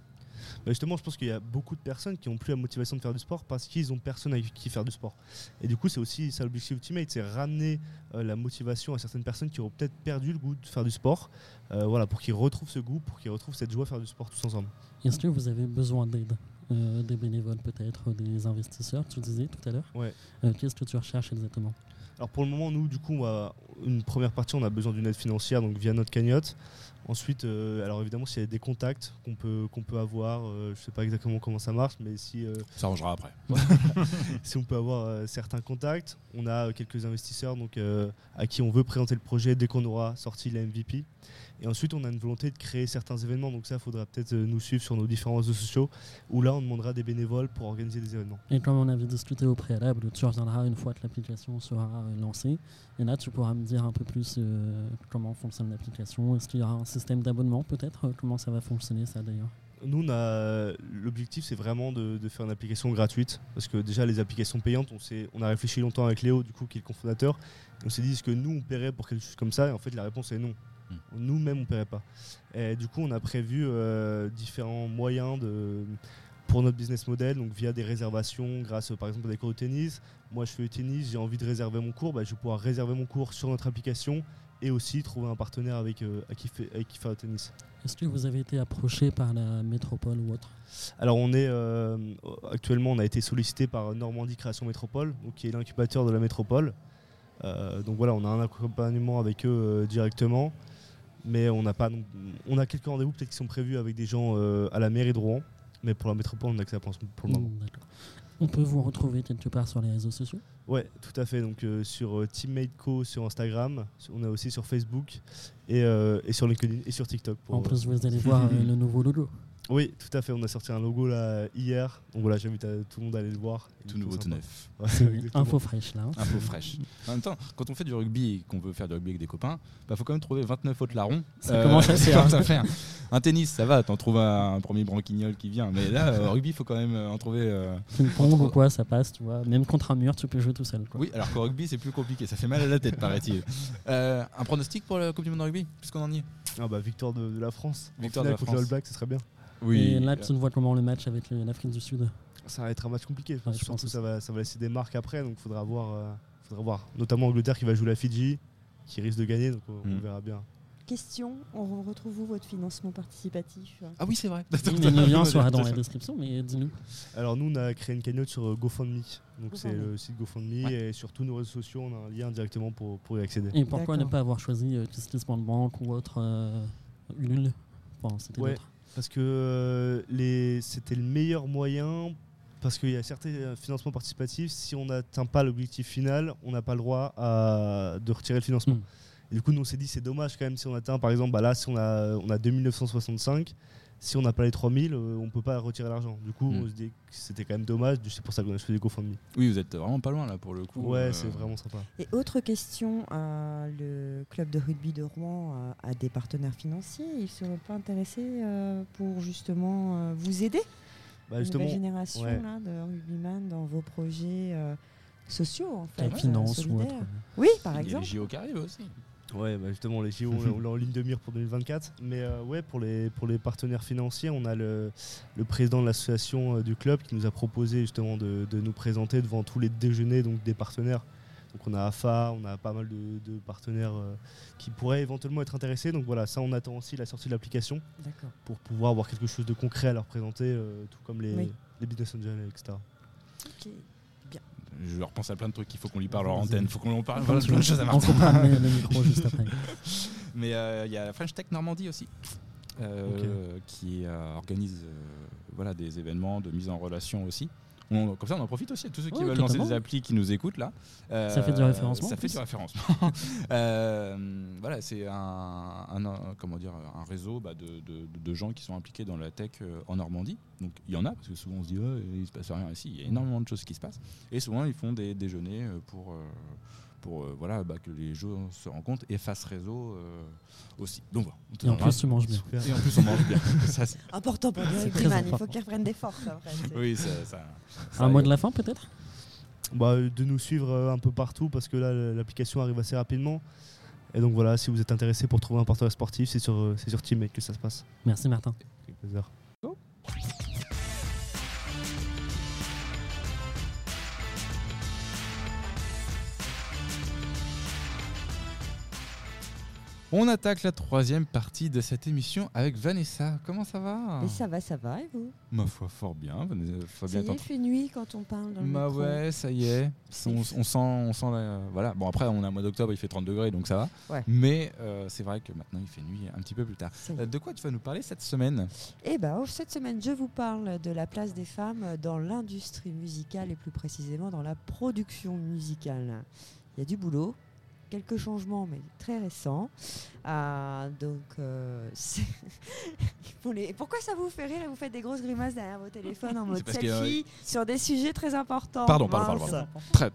Speaker 5: Bah, justement, je pense qu'il y a beaucoup de personnes qui n'ont plus la motivation de faire du sport parce qu'ils n'ont personne avec qui faire du sport. Et du coup, c'est aussi ça l'objectif ultimate, c'est ramener euh, la motivation à certaines personnes qui auront peut-être perdu le goût de faire du sport, euh, voilà, pour qu'ils retrouvent ce goût, pour qu'ils retrouvent cette joie à faire du sport tous ensemble.
Speaker 2: Est-ce que vous avez besoin d'aide Euh, Des bénévoles peut-être, des investisseurs, tu disais tout à l'heure
Speaker 5: Ouais.
Speaker 2: Qu'est-ce que tu recherches exactement?
Speaker 5: Alors pour le moment, nous, du coup, on une première partie, on a besoin d'une aide financière, donc via notre cagnotte. Ensuite, euh, alors évidemment, s'il y a des contacts qu'on peut, qu'on peut avoir, euh, je sais pas exactement comment ça marche, mais si euh,
Speaker 1: Ça arrangera après.
Speaker 5: si on peut avoir certains contacts. On a quelques investisseurs donc, à qui on veut présenter le projet dès qu'on aura sorti la MVP. Et ensuite, on a une volonté de créer certains événements. Donc ça, il faudra peut-être euh, nous suivre sur nos différents réseaux sociaux, où là, on demandera des bénévoles pour organiser des événements.
Speaker 2: Et comme on avait discuté au préalable, tu reviendras une fois que l'application sera euh, lancée. Et là, tu pourras me dire un peu plus euh, comment fonctionne l'application. Est-ce qu'il y aura un système d'abonnement peut-être? Comment ça va fonctionner ça d'ailleurs?
Speaker 5: Nous, l'objectif, c'est vraiment de, de faire une application gratuite. Parce que déjà, les applications payantes, on, on a réfléchi longtemps avec Léo, du coup, qui est le cofondateur. On s'est dit, est-ce que nous, on paierait pour quelque chose comme ça? Et en fait, la réponse est non. Nous-mêmes, on ne paierait pas. Et du coup, on a prévu euh, différents moyens de, pour notre business model, donc via des réservations, grâce par exemple à des cours de tennis. Moi, je fais du tennis, j'ai envie de réserver mon cours, bah, je vais pouvoir réserver mon cours sur notre application et aussi trouver un partenaire avec, euh, à qui fait, avec qui faire le tennis.
Speaker 2: Est-ce que vous avez été approché par la métropole ou autre?
Speaker 5: Alors on est euh, actuellement on a été sollicité par Normandie Création Métropole, donc qui est l'incubateur de la métropole. Euh, donc voilà, on a un accompagnement avec eux directement, mais on n'a pas on a quelques rendez-vous peut-être qui sont prévus avec des gens euh, à la mairie de Rouen, mais pour la métropole on n'a que ça pour le moment.
Speaker 2: D'accord. On peut vous retrouver quelque part sur les réseaux sociaux?
Speaker 5: Ouais, tout à fait. Donc euh, sur euh, Teammate Co sur Instagram, on a aussi sur Facebook et, euh, et sur LinkedIn et sur TikTok. pour,
Speaker 2: En plus, vous allez voir le nouveau logo.
Speaker 5: Oui, tout à fait. On a sorti un logo là hier. Donc voilà, j'invite à- tout le monde à aller le voir.
Speaker 1: Tout nouveau, tout neuf.
Speaker 2: Info fraîche là. hein.
Speaker 1: Info fraîche. En même temps, quand on fait du rugby et qu'on veut faire du rugby avec des copains, bah faut quand même trouver 29 autres larrons.
Speaker 2: Ça commence à
Speaker 1: c'est
Speaker 2: faire.
Speaker 1: commence à faire. Un tennis, ça va, t'en trouves un, premier branquignol qui vient. Mais là, euh, rugby, il faut quand même euh, en trouver. euh,
Speaker 2: Ping-pong ou quoi, ça passe, tu vois. Même contre un mur, tu peux jouer tout seul. Quoi.
Speaker 1: Oui, alors qu'au rugby, c'est plus compliqué. Ça fait mal à la tête, paraît-il. Euh, un pronostic pour la Coupe du Monde de rugby, puisqu'on en y est?
Speaker 5: Ah bah victoire de, de la France.
Speaker 1: Victoire de la France.
Speaker 5: All Blacks, ce serait bien.
Speaker 2: Et là, tu vois comment le match avec euh, l'Afrique du Sud
Speaker 5: Ça va être un match compliqué.
Speaker 2: Ouais, je pense aussi.
Speaker 5: ça va, ça va laisser des marques après, donc faudra voir, euh, faudra voir. Notamment Angleterre qui va jouer la Fidji, qui risque de gagner, donc euh, on
Speaker 1: Mm.
Speaker 5: verra bien.
Speaker 3: Question, on retrouve où votre financement participatif
Speaker 1: Ah oui, c'est vrai.
Speaker 2: Oui, mais le lien sera dans la description, mais dis-nous.
Speaker 5: Alors nous, on a créé une cagnotte sur euh, GoFundMe. Donc c'est le site GoFundMe
Speaker 1: Ouais.
Speaker 5: et sur tous nos réseaux sociaux, on a un lien directement pour, pour y accéder.
Speaker 2: Et pourquoi ne pas avoir choisi euh, Kiss Bank ou autre euh, Ulule Bon, c'était
Speaker 5: Ouais. Parce que euh, les- c'était le meilleur moyen, parce qu'il y a certains euh, financements participatifs, si on n'atteint pas l'objectif final, on n'a pas le droit à- de retirer le financement.
Speaker 2: Mm.
Speaker 5: Et du coup, nous on s'est dit c'est dommage quand même si on atteint, par exemple, bah là, si on a, on a 2965, si on n'a pas les 3000, euh, on peut pas retirer l'argent. Du coup,
Speaker 1: Mm.
Speaker 5: on se dit que c'était quand même dommage, c'est pour ça qu'on a choisi GoFundMe.
Speaker 1: Oui, vous êtes vraiment pas loin là pour le coup.
Speaker 5: Ouais,
Speaker 1: Euh,
Speaker 5: c'est vraiment sympa.
Speaker 3: Et autre question, euh, le club de rugby de Rouen euh, a des partenaires financiers. Ils ne seraient pas intéressés euh, pour justement euh, vous aider,
Speaker 5: Bah,
Speaker 3: la
Speaker 5: justement,
Speaker 3: nouvelle génération
Speaker 5: ouais.
Speaker 3: là, de rugbyman, dans vos projets euh, sociaux en fait,
Speaker 2: La
Speaker 3: euh,
Speaker 2: finance ou autre.
Speaker 3: Oui, par
Speaker 1: Il y a les
Speaker 3: exemple.
Speaker 1: JO qui arrivent aussi.
Speaker 5: Ouais, bah justement, les JO, on l'a en ligne de mire pour 2024. Mais euh, ouais, pour les, pour les partenaires financiers, on a le, le président de l'association euh, du club qui nous a proposé justement de, de nous présenter devant tous les déjeuners donc des partenaires. Donc on a AFA, on a pas mal de, de partenaires euh, qui pourraient éventuellement être intéressés. Donc voilà, ça on attend aussi la sortie de l'application pour pouvoir avoir quelque chose de concret à leur présenter, tout comme les,
Speaker 3: Oui.
Speaker 5: les business angels, etc.
Speaker 1: Je repense à plein de trucs qu'il faut qu'on lui parle en antenne. faut qu'on en parle.
Speaker 2: On
Speaker 1: Voilà, plein de choses à
Speaker 2: on
Speaker 1: Martin.
Speaker 2: comprend le, le micro juste après.
Speaker 1: Mais euh, il y a French Tech Normandie aussi, euh, qui euh, organise voilà, des événements de mise en relation aussi. On- comme ça, on en profite aussi à tous ceux qui
Speaker 2: Ouais,
Speaker 1: veulent lancer des applis qui nous écoutent là. Euh,
Speaker 2: Ça fait du référencement,
Speaker 1: Ça fait du référencement. Euh, voilà, c'est un, un- un- comment dire, un réseau bah, de, de- de gens qui sont impliqués dans la tech euh, en Normandie. Donc il y en a, parce que souvent on se dit, Ouais, il se passe rien ici. Il y a énormément de choses qui se passent. Et souvent, ils font des déjeuners euh, pour. Pour euh, voilà, bah, que les gens se rencontrent et fassent réseau euh, aussi. Donc voilà.
Speaker 2: Et en plus, tu manges bien.
Speaker 1: Et en plus, on mange bien. Ça, c'est-
Speaker 3: Important pour Derek
Speaker 2: très
Speaker 3: Freeman, il faut
Speaker 2: important.
Speaker 3: qu'il reprenne des forces après. c'est-
Speaker 1: oui, ça. ça, ça
Speaker 2: Un mot de la fin peut-être?
Speaker 5: Bah, de nous suivre euh, un peu partout parce que là l'application arrive assez rapidement. Et donc voilà, si vous êtes intéressé pour trouver un partenaire sportif, c'est sur, c'est sur Teammate que ça se passe.
Speaker 2: Merci Martin.
Speaker 5: Avec plaisir.
Speaker 1: On attaque la troisième partie de cette émission avec Vanessa. Comment ça va
Speaker 3: Et ça va, ça va, et vous?
Speaker 1: Ma foi, fort bien. Faut
Speaker 3: Ça
Speaker 1: bien
Speaker 3: y est, fait nuit quand on parle dans le
Speaker 1: Bah
Speaker 3: micro.
Speaker 1: ouais, ça y est. On, sent, on sent la- voilà. Bon après, on a un mois d'octobre, il fait 30 degrés, donc ça va.
Speaker 3: Ouais.
Speaker 1: Mais euh, c'est vrai que maintenant il fait nuit un petit peu plus tard.
Speaker 3: Est.
Speaker 1: Euh, de quoi tu vas nous parler cette semaine?
Speaker 3: Eh ben, oh, cette semaine, je vous parle de la place des femmes dans l'industrie musicale et plus précisément dans la production musicale. Il y a du boulot, quelques changements, mais très récents. Ah, donc, euh, les- pourquoi ça vous fait rire et vous faites des grosses grimaces derrière vos téléphones en mode
Speaker 1: que,
Speaker 3: selfie sur des sujets très importants
Speaker 1: Pardon, pardon, pardon, Très.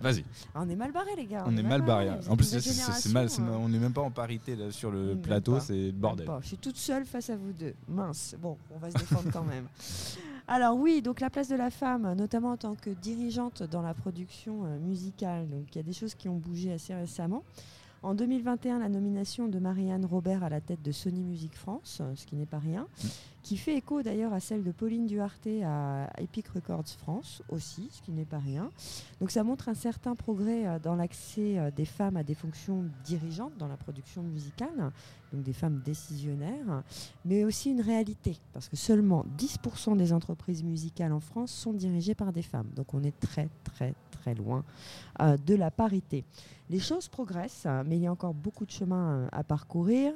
Speaker 1: Vas-y.
Speaker 3: Ah, On est mal barrés, les gars.
Speaker 1: On est mal barré. En plus, c'est-
Speaker 3: nouvelle
Speaker 1: c'est c'est mal. On n'est même pas en parité là, sur le
Speaker 3: Même
Speaker 1: plateau,
Speaker 3: pas.
Speaker 1: c'est le bordel.
Speaker 3: Je suis toute seule face à vous deux. Mince. Bon, on va se défendre quand même. Alors oui, donc la place de la femme, notamment en tant que dirigeante dans la production euh, musicale. Donc il y a des choses qui ont bougé assez récemment. En 2021, la nomination de Marianne Robert à la tête de Sony Music France, euh, ce qui n'est pas rien, qui fait écho d'ailleurs à celle de Pauline Duarte à Epic Records France aussi, ce qui n'est pas rien. Donc ça montre un certain progrès euh, dans l'accès des femmes à des fonctions dirigeantes dans la production musicale, donc des femmes décisionnaires, mais aussi une réalité, parce que seulement 10% des entreprises musicales en France sont dirigées par des femmes. Donc on est très très très loin euh, de la parité. Les choses progressent, euh, mais il y a encore beaucoup de chemin euh, à parcourir.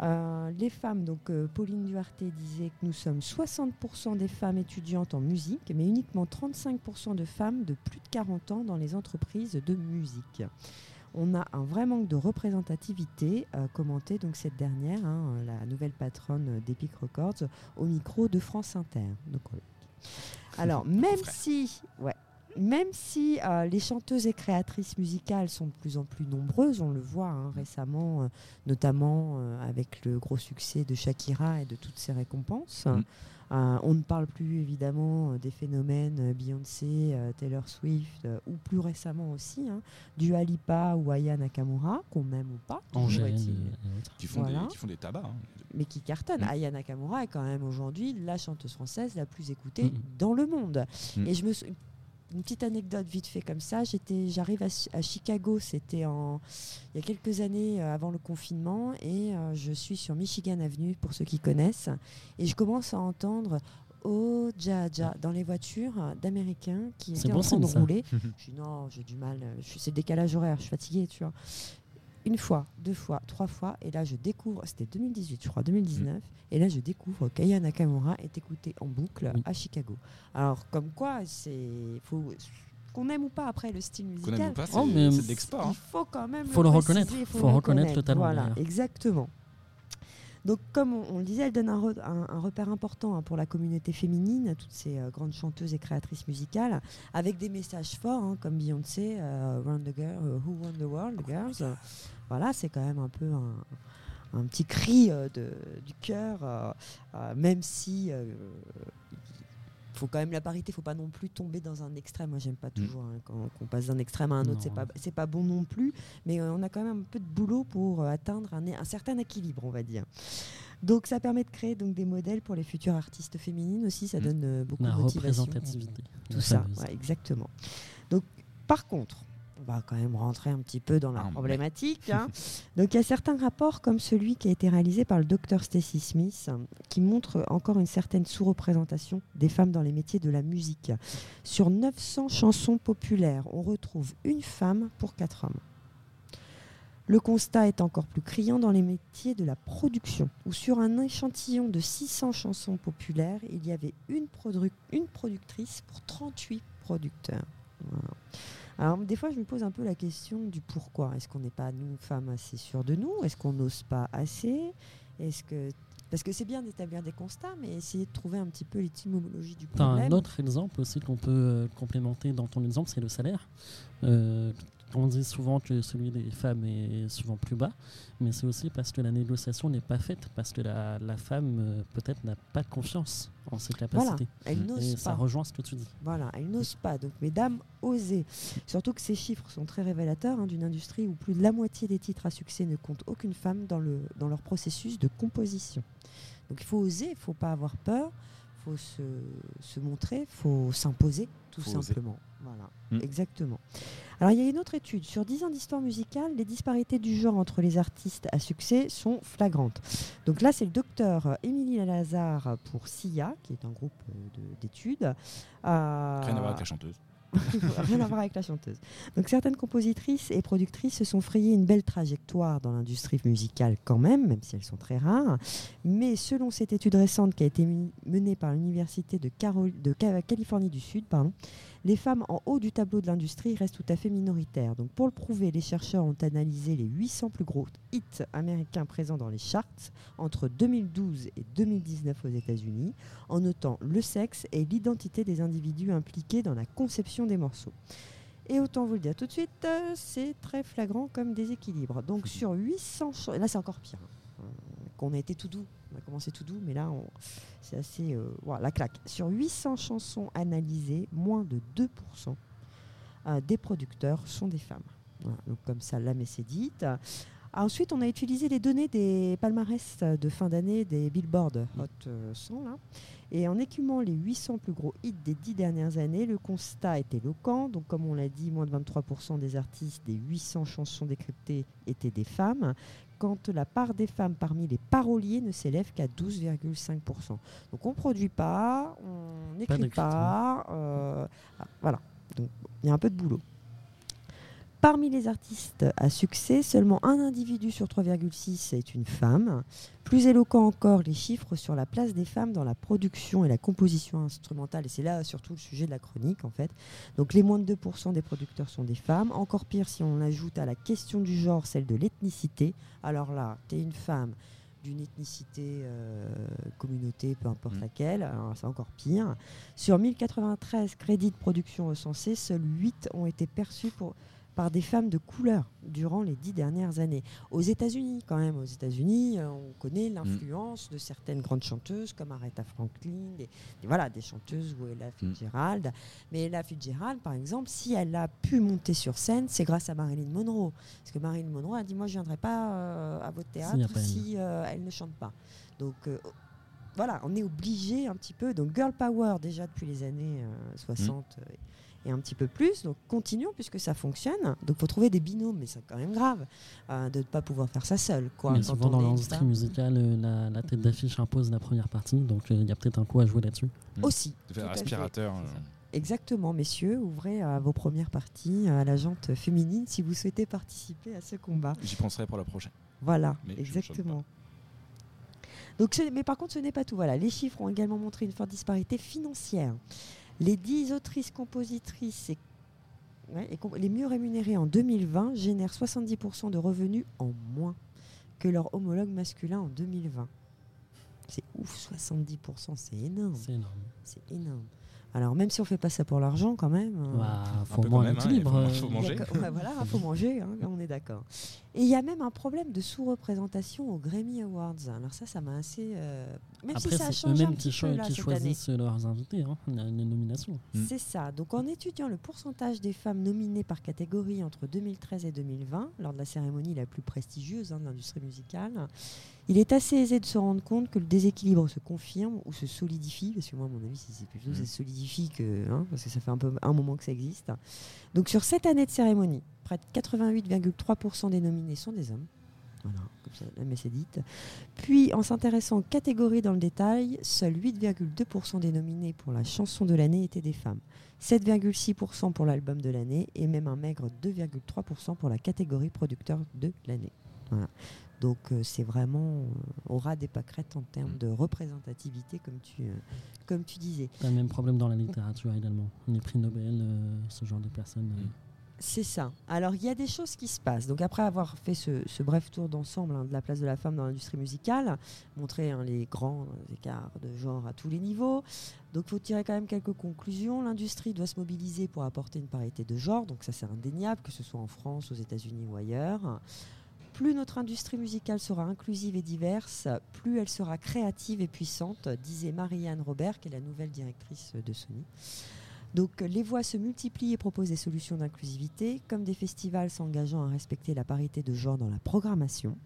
Speaker 3: Euh, les femmes, donc Pauline Duarte disait que nous sommes 60% des femmes étudiantes en musique, mais uniquement 35% de femmes de plus de 40 ans dans les entreprises de musique. On a un vrai manque de représentativité, euh, commentait donc cette dernière, hein, la nouvelle patronne d'Epic Records, au micro de France Inter. Donc. Alors, même si, ouais, même si euh, les chanteuses et créatrices musicales sont de plus en plus nombreuses, on le voit hein, récemment, euh, notamment euh, avec le gros succès de Shakira et de toutes ses récompenses.
Speaker 1: Mm.
Speaker 3: Euh, on ne parle plus évidemment euh, des phénomènes euh, Beyoncé, euh, Taylor Swift, euh, ou plus récemment aussi hein, du Alipa ou Aya Nakamura, qu'on aime ou pas,
Speaker 2: Angèle.
Speaker 1: Qui font,
Speaker 3: Voilà.
Speaker 1: des, qui font des tabacs. hein.
Speaker 3: mais qui cartonne.
Speaker 1: Mm.
Speaker 3: Aya Nakamura est quand même aujourd'hui la chanteuse française la plus écoutée
Speaker 2: Mm.
Speaker 3: dans le monde.
Speaker 1: Mm.
Speaker 3: Et je me sou- une petite anecdote vite fait comme ça. J'étais, j'arrive à, Chi- à Chicago, c'était en il y a quelques années euh, avant le confinement, et euh, je suis sur Michigan Avenue pour ceux qui connaissent, et je commence à entendre Oh ja ja dans les voitures d'Américains qui étaient
Speaker 2: bon
Speaker 3: en train de rouler. je dis non, j'ai du mal, c'est le décalage horaire, je suis fatiguée, tu vois. Une fois, deux fois, trois fois, et là je découvre, c'était 2018, je crois, 2019, et là je découvre qu'Aya Nakamura est écoutée en boucle
Speaker 2: Oui.
Speaker 3: à Chicago. Alors, comme quoi, c'est. faut qu'on aime ou pas après le style musical.
Speaker 1: c'est
Speaker 2: Oh, mais-
Speaker 1: c'est hein.
Speaker 3: Il faut quand même
Speaker 2: Faut le reconnaître.
Speaker 3: préciser,
Speaker 2: Faut reconnaître le talent
Speaker 3: Voilà,
Speaker 2: derrière.
Speaker 3: exactement. Donc, comme on, on le disait, elle donne un, re- un- un repère important hein, pour la communauté féminine, toutes ces euh, grandes chanteuses et créatrices musicales, avec des messages forts, hein, comme Beyoncé, euh, the Girl, euh, Who Won the World, Girls. Voilà, c'est quand même un peu un, un petit cri euh, de- du cœur, même si. Faut quand même la parité, faut pas non plus tomber dans un extrême. Moi, j'aime pas toujours hein, quand on passe d'un extrême à un autre, c'est pas c'est pas bon non plus. Mais euh, on a quand même un peu de boulot pour euh, atteindre un, un certain équilibre, on va dire. Donc, ça permet de créer donc des modèles pour les futures artistes féminines aussi. Ça
Speaker 1: Mm.
Speaker 3: donne euh, beaucoup
Speaker 2: La
Speaker 3: de motivation.
Speaker 2: représentativité.
Speaker 3: Tout ça, ouais, exactement. Donc, par contre, on va quand même rentrer un petit peu dans la
Speaker 1: Ah,
Speaker 3: problématique. hein. Donc, il y a certains rapports, comme celui qui a été réalisé par le docteur Stacy Smith, qui montre encore une certaine sous-représentation des femmes dans les métiers de la musique. Sur 900 chansons populaires, on retrouve une femme pour quatre hommes. Le constat est encore plus criant dans les métiers de la production, où sur un échantillon de 600 chansons populaires, il y avait une, produ- une productrice pour 38 producteurs. Voilà. Alors des fois, je me pose un peu la question du pourquoi. Est-ce qu'on n'est pas, nous, femmes, assez sûres de nous? Est-ce qu'on n'ose pas assez? Est-ce que... Parce que c'est bien d'établir des constats, mais essayer de trouver un petit peu l'étymologie du problème.
Speaker 2: un autre exemple aussi qu'on peut euh, complémenter dans ton exemple, c'est le salaire. Euh, on dit souvent que celui des femmes est souvent plus bas, mais c'est aussi parce que la négociation n'est pas faite, parce que la, la femme euh, peut-être n'a pas confiance en ses capacités.
Speaker 3: Elle
Speaker 1: Mm.
Speaker 2: Et
Speaker 3: n'ose
Speaker 2: ça
Speaker 3: pas.
Speaker 2: rejoint ce que tu dis.
Speaker 3: Voilà, elle n'ose pas. Donc, mesdames, osez. Surtout que ces chiffres sont très révélateurs hein, d'une industrie où plus de la moitié des titres à succès ne comptent aucune femme dans, le, dans leur processus de composition. Donc, il faut oser, il ne faut pas avoir peur, il faut se, se montrer, il faut s'imposer, tout
Speaker 1: Faut oser.
Speaker 3: Voilà,
Speaker 1: Mm.
Speaker 3: exactement. Alors, il y a une autre étude. Sur 10 ans d'histoire musicale, les disparités du genre entre les artistes à succès sont flagrantes. Donc là, c'est le docteur euh, Émilie Lazare pour SIA, qui est un groupe euh, de- d'études. Euh,
Speaker 1: Rien à voir avec la chanteuse.
Speaker 3: Rien à voir avec la chanteuse. Donc certaines compositrices et productrices se sont frayées une belle trajectoire dans l'industrie musicale quand même, même si elles sont très rares. Mais selon cette étude récente qui a été menée par l'Université de, Carol- de Ca- Californie du Sud, pardon, les femmes en haut du tableau de l'industrie restent tout à fait minoritaires. Donc pour le prouver, les chercheurs ont analysé les 800 plus gros hits américains présents dans les charts entre 2012 et 2019 aux États-Unis, en notant le sexe et l'identité des individus impliqués dans la conception des morceaux. Et autant vous le dire tout de suite, euh, c'est très flagrant comme déséquilibre. Donc sur 800 ch- là c'est encore pire. hein. Qu'on a été tout doux, on a commencé tout doux, mais là c'est assez euh, la claque. Sur 800 chansons analysées, moins de 2% euh, des producteurs sont des femmes. Donc comme ça, là, mais c'est dit. Ah, Ensuite, on a utilisé les données des palmarès de fin d'année des Billboard Hot euh, 100. Là. Et en écumant les 800 plus gros hits des dix dernières années, le constat est éloquent. Donc, comme on l'a dit, moins de 23% des artistes des 800 chansons décryptées étaient des femmes, quand la part des femmes parmi les paroliers ne s'élève qu'à 12,5%. Donc, on ne produit pas, on n'écrit pas. euh, ah, voilà. Donc, il y a un peu de boulot. Parmi les artistes à succès, seulement un individu sur 3,6 est une femme. Plus éloquent encore, les chiffres sur la place des femmes dans la production et la composition instrumentale. Et c'est là surtout le sujet de la chronique, en fait. Donc les moins de 2% des producteurs sont des femmes. Encore pire si on ajoute à la question du genre celle de l'ethnicité. Alors là, tu es une femme d'une ethnicité, euh, communauté, peu importe
Speaker 1: Mm.
Speaker 3: laquelle, alors c'est encore pire. Sur 1093 crédits de production recensés, seuls 8 ont été perçus pour, par des femmes de couleur durant les dix dernières années. Aux États-Unis, quand même, aux États-Unis, euh, on connaît l'influence de certaines grandes chanteuses comme Aretha Franklin, des, des- voilà, des chanteuses ou Ella Fitzgerald. Mais Ella Fitzgerald, par exemple, si elle a pu monter sur scène, c'est grâce à Marilyn Monroe. Parce que Marilyn Monroe a dit Moi, je ne viendrai pas euh, à votre théâtre si euh, elle ne chante pas. Donc. voilà, on est obligé un petit peu. Donc, Girl Power, déjà depuis les années euh, 60 euh, et un petit peu plus. Donc, continuons puisque ça fonctionne. Donc, il faut trouver des binômes, mais c'est quand même grave euh, de ne pas pouvoir faire ça seul. Quoi,
Speaker 2: Mais
Speaker 3: quand
Speaker 2: souvent
Speaker 3: on
Speaker 2: dans l'industrie musicale, euh, la, la tête d'affiche impose la première partie, donc euh, il y a peut-être un coup à jouer là-dessus.
Speaker 3: Aussi.
Speaker 1: De faire aspirateur. Euh.
Speaker 3: Exactement, messieurs, ouvrez euh, vos premières parties à la jante féminine si vous souhaitez participer à ce combat.
Speaker 1: J'y penserai pour la prochaine.
Speaker 3: Voilà,
Speaker 1: Mais
Speaker 3: exactement. Donc, mais par contre, ce n'est pas tout. Voilà, les chiffres ont également montré une forte disparité financière. Les 10 autrices, compositrices et, ouais, et com- les mieux rémunérées en 2020 génèrent 70% de revenus en moins que leurs homologues masculins en 2020. C'est ouf, 70%, c'est énorme.
Speaker 2: C'est énorme.
Speaker 3: C'est énorme. Alors même si on fait pas ça pour l'argent quand même. euh,
Speaker 2: Bah, faut
Speaker 1: hein, il faut- faut manger.
Speaker 3: Ouais, voilà, faut manger, hein, on est d'accord. Et il y a même un problème de sous-représentation aux Grammy Awards. Alors ça, ça m'a assez... euh, Même
Speaker 2: Après,
Speaker 3: si ça a
Speaker 2: c'est
Speaker 3: changé un
Speaker 2: eux-mêmes
Speaker 3: petit
Speaker 2: qui,
Speaker 3: peu
Speaker 2: cho-
Speaker 3: là,
Speaker 2: qui
Speaker 3: cette année.
Speaker 2: choisissent leurs invités, hein, les nominations.
Speaker 1: Mm.
Speaker 3: C'est ça. Donc en étudiant le pourcentage des femmes nominées par catégorie entre 2013 et 2020, lors de la cérémonie la plus prestigieuse hein, de l'industrie musicale, il est assez aisé de se rendre compte que le déséquilibre se confirme ou se solidifie, parce que moi, à mon avis, c'est plutôt ça se solidifie que, hein, parce que ça fait un, peu, un moment que ça existe. Donc sur cette année de cérémonie, près de 88,3% des nominés sont des hommes. Voilà, comme ça, la messe est dite. Puis, en s'intéressant aux catégories dans le détail, seuls 8,2% des nominés pour la chanson de l'année étaient des femmes. 7,6% pour l'album de l'année et même un maigre 2,3% pour la catégorie producteur de l'année. Voilà. Donc euh, c'est vraiment euh, au ras des pâquerettes en termes de représentativité, comme tu, euh, comme tu disais.
Speaker 2: T'as le même problème dans la littérature également. Les prix Nobel, euh, ce genre de personnes. euh,
Speaker 3: C'est ça. Alors, il y a des choses qui se passent. Donc, après avoir fait ce, ce bref tour d'ensemble hein, de la place de la femme dans l'industrie musicale, montrer hein, les grands écarts de genre à tous les niveaux, donc il faut tirer quand même quelques conclusions. L'industrie doit se mobiliser pour apporter une parité de genre, donc ça c'est indéniable, que ce soit en France, aux États-Unis ou ailleurs. Plus notre industrie musicale sera inclusive et diverse, plus elle sera créative et puissante, disait Marianne Robert, qui est la nouvelle directrice de Sony. Donc les voix se multiplient et proposent des solutions d'inclusivité, comme des festivals s'engageant à respecter la parité de genre dans la programmation.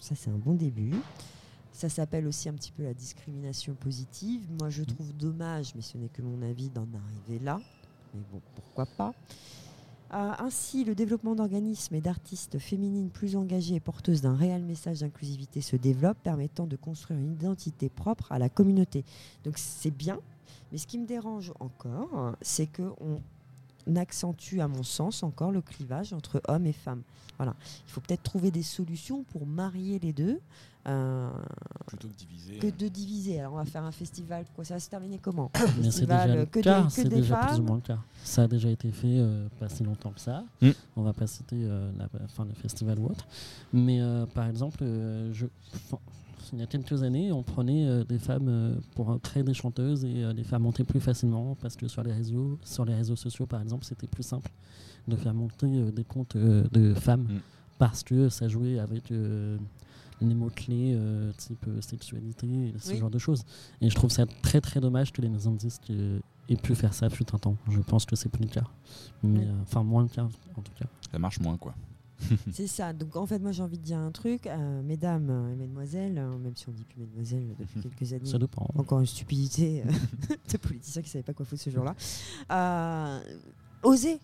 Speaker 3: Ça, c'est un bon début. Ça s'appelle aussi un petit peu la discrimination positive. Moi, je trouve dommage, mais ce n'est que mon avis, d'en arriver là. Mais bon, pourquoi pas. Ainsi, le développement d'organismes et d'artistes féminines plus engagées et porteuses d'un réel message d'inclusivité se développe, permettant de construire une identité propre à la communauté. Donc c'est bien, mais ce qui me dérange encore, c'est qu'on accentue, à mon sens, encore le clivage entre hommes et femmes. Voilà. Il faut peut-être trouver des solutions pour marier les deux. euh,
Speaker 1: Plutôt que diviser.
Speaker 3: que de diviser. Alors on va faire un festival, quoi, ça va se terminer comment
Speaker 2: Mais c'est
Speaker 3: Festival,
Speaker 2: déjà le
Speaker 3: que
Speaker 2: cas,
Speaker 3: des- que
Speaker 2: c'est
Speaker 3: des
Speaker 2: déjà plus ou moins le cas. Ça a déjà été fait euh, pas si longtemps que ça.
Speaker 1: Mm.
Speaker 2: On va pas citer euh, la, enfin, le festival ou autre. Mais euh, par exemple, euh, je, il y a quelques années, on prenait euh, des femmes euh, pour créer des chanteuses et euh, les faire monter plus facilement parce que sur les réseaux, sur les réseaux sociaux par exemple, c'était plus simple de faire monter euh, des comptes euh, de femmes
Speaker 1: Mm.
Speaker 2: parce que ça jouait avec euh, les mots-clés euh, type euh, sexualité ce
Speaker 3: Oui.
Speaker 2: genre de choses. Et je trouve ça très très dommage que les maisons de disques euh, aient pu faire ça fut un temps. Je pense que c'est plus le cas. Mais, euh, Enfin, moins le cas en tout cas.
Speaker 1: Ça marche moins, quoi.
Speaker 3: C'est ça. Donc en fait, moi j'ai envie de dire un truc, euh, mesdames et mesdemoiselles, hein, même si on dit plus mesdemoiselles depuis quelques années.
Speaker 2: Ça dépend.
Speaker 3: Encore une stupidité euh, de politiciens qui ne savaient pas quoi foutre ce jour-là. Euh, osez.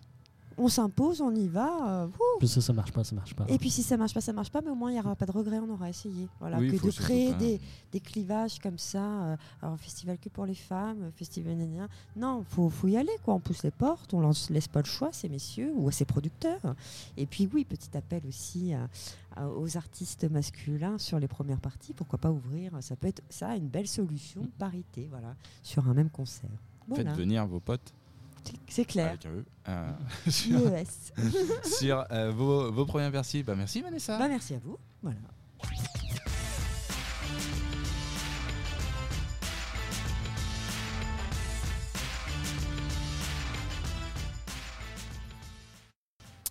Speaker 3: On s'impose, on y va. euh.
Speaker 2: Puis si ça marche pas, ça marche pas.
Speaker 3: Et puis si ça marche pas, ça marche pas, mais au moins il n'y aura pas de regret, on aura essayé. Voilà,
Speaker 1: Oui,
Speaker 3: que de créer
Speaker 1: pas-
Speaker 3: des, des clivages comme ça. euh, alors festival que pour les femmes, festival gna. Non, faut, faut y aller quoi. On pousse les portes, on lance, laisse pas le choix à ces messieurs ou à ces producteurs. Et puis oui, petit appel aussi à- à- aux artistes masculins sur les premières parties. Pourquoi pas ouvrir Ça peut être ça une belle solution, parité, voilà, sur un même concert. Voilà,
Speaker 1: Faites venir vos potes
Speaker 3: c'est- clair.
Speaker 1: avec eux euh, sur, euh, vos, vos premières parties. Bah, merci Vanessa.
Speaker 3: bah, merci à vous. Voilà.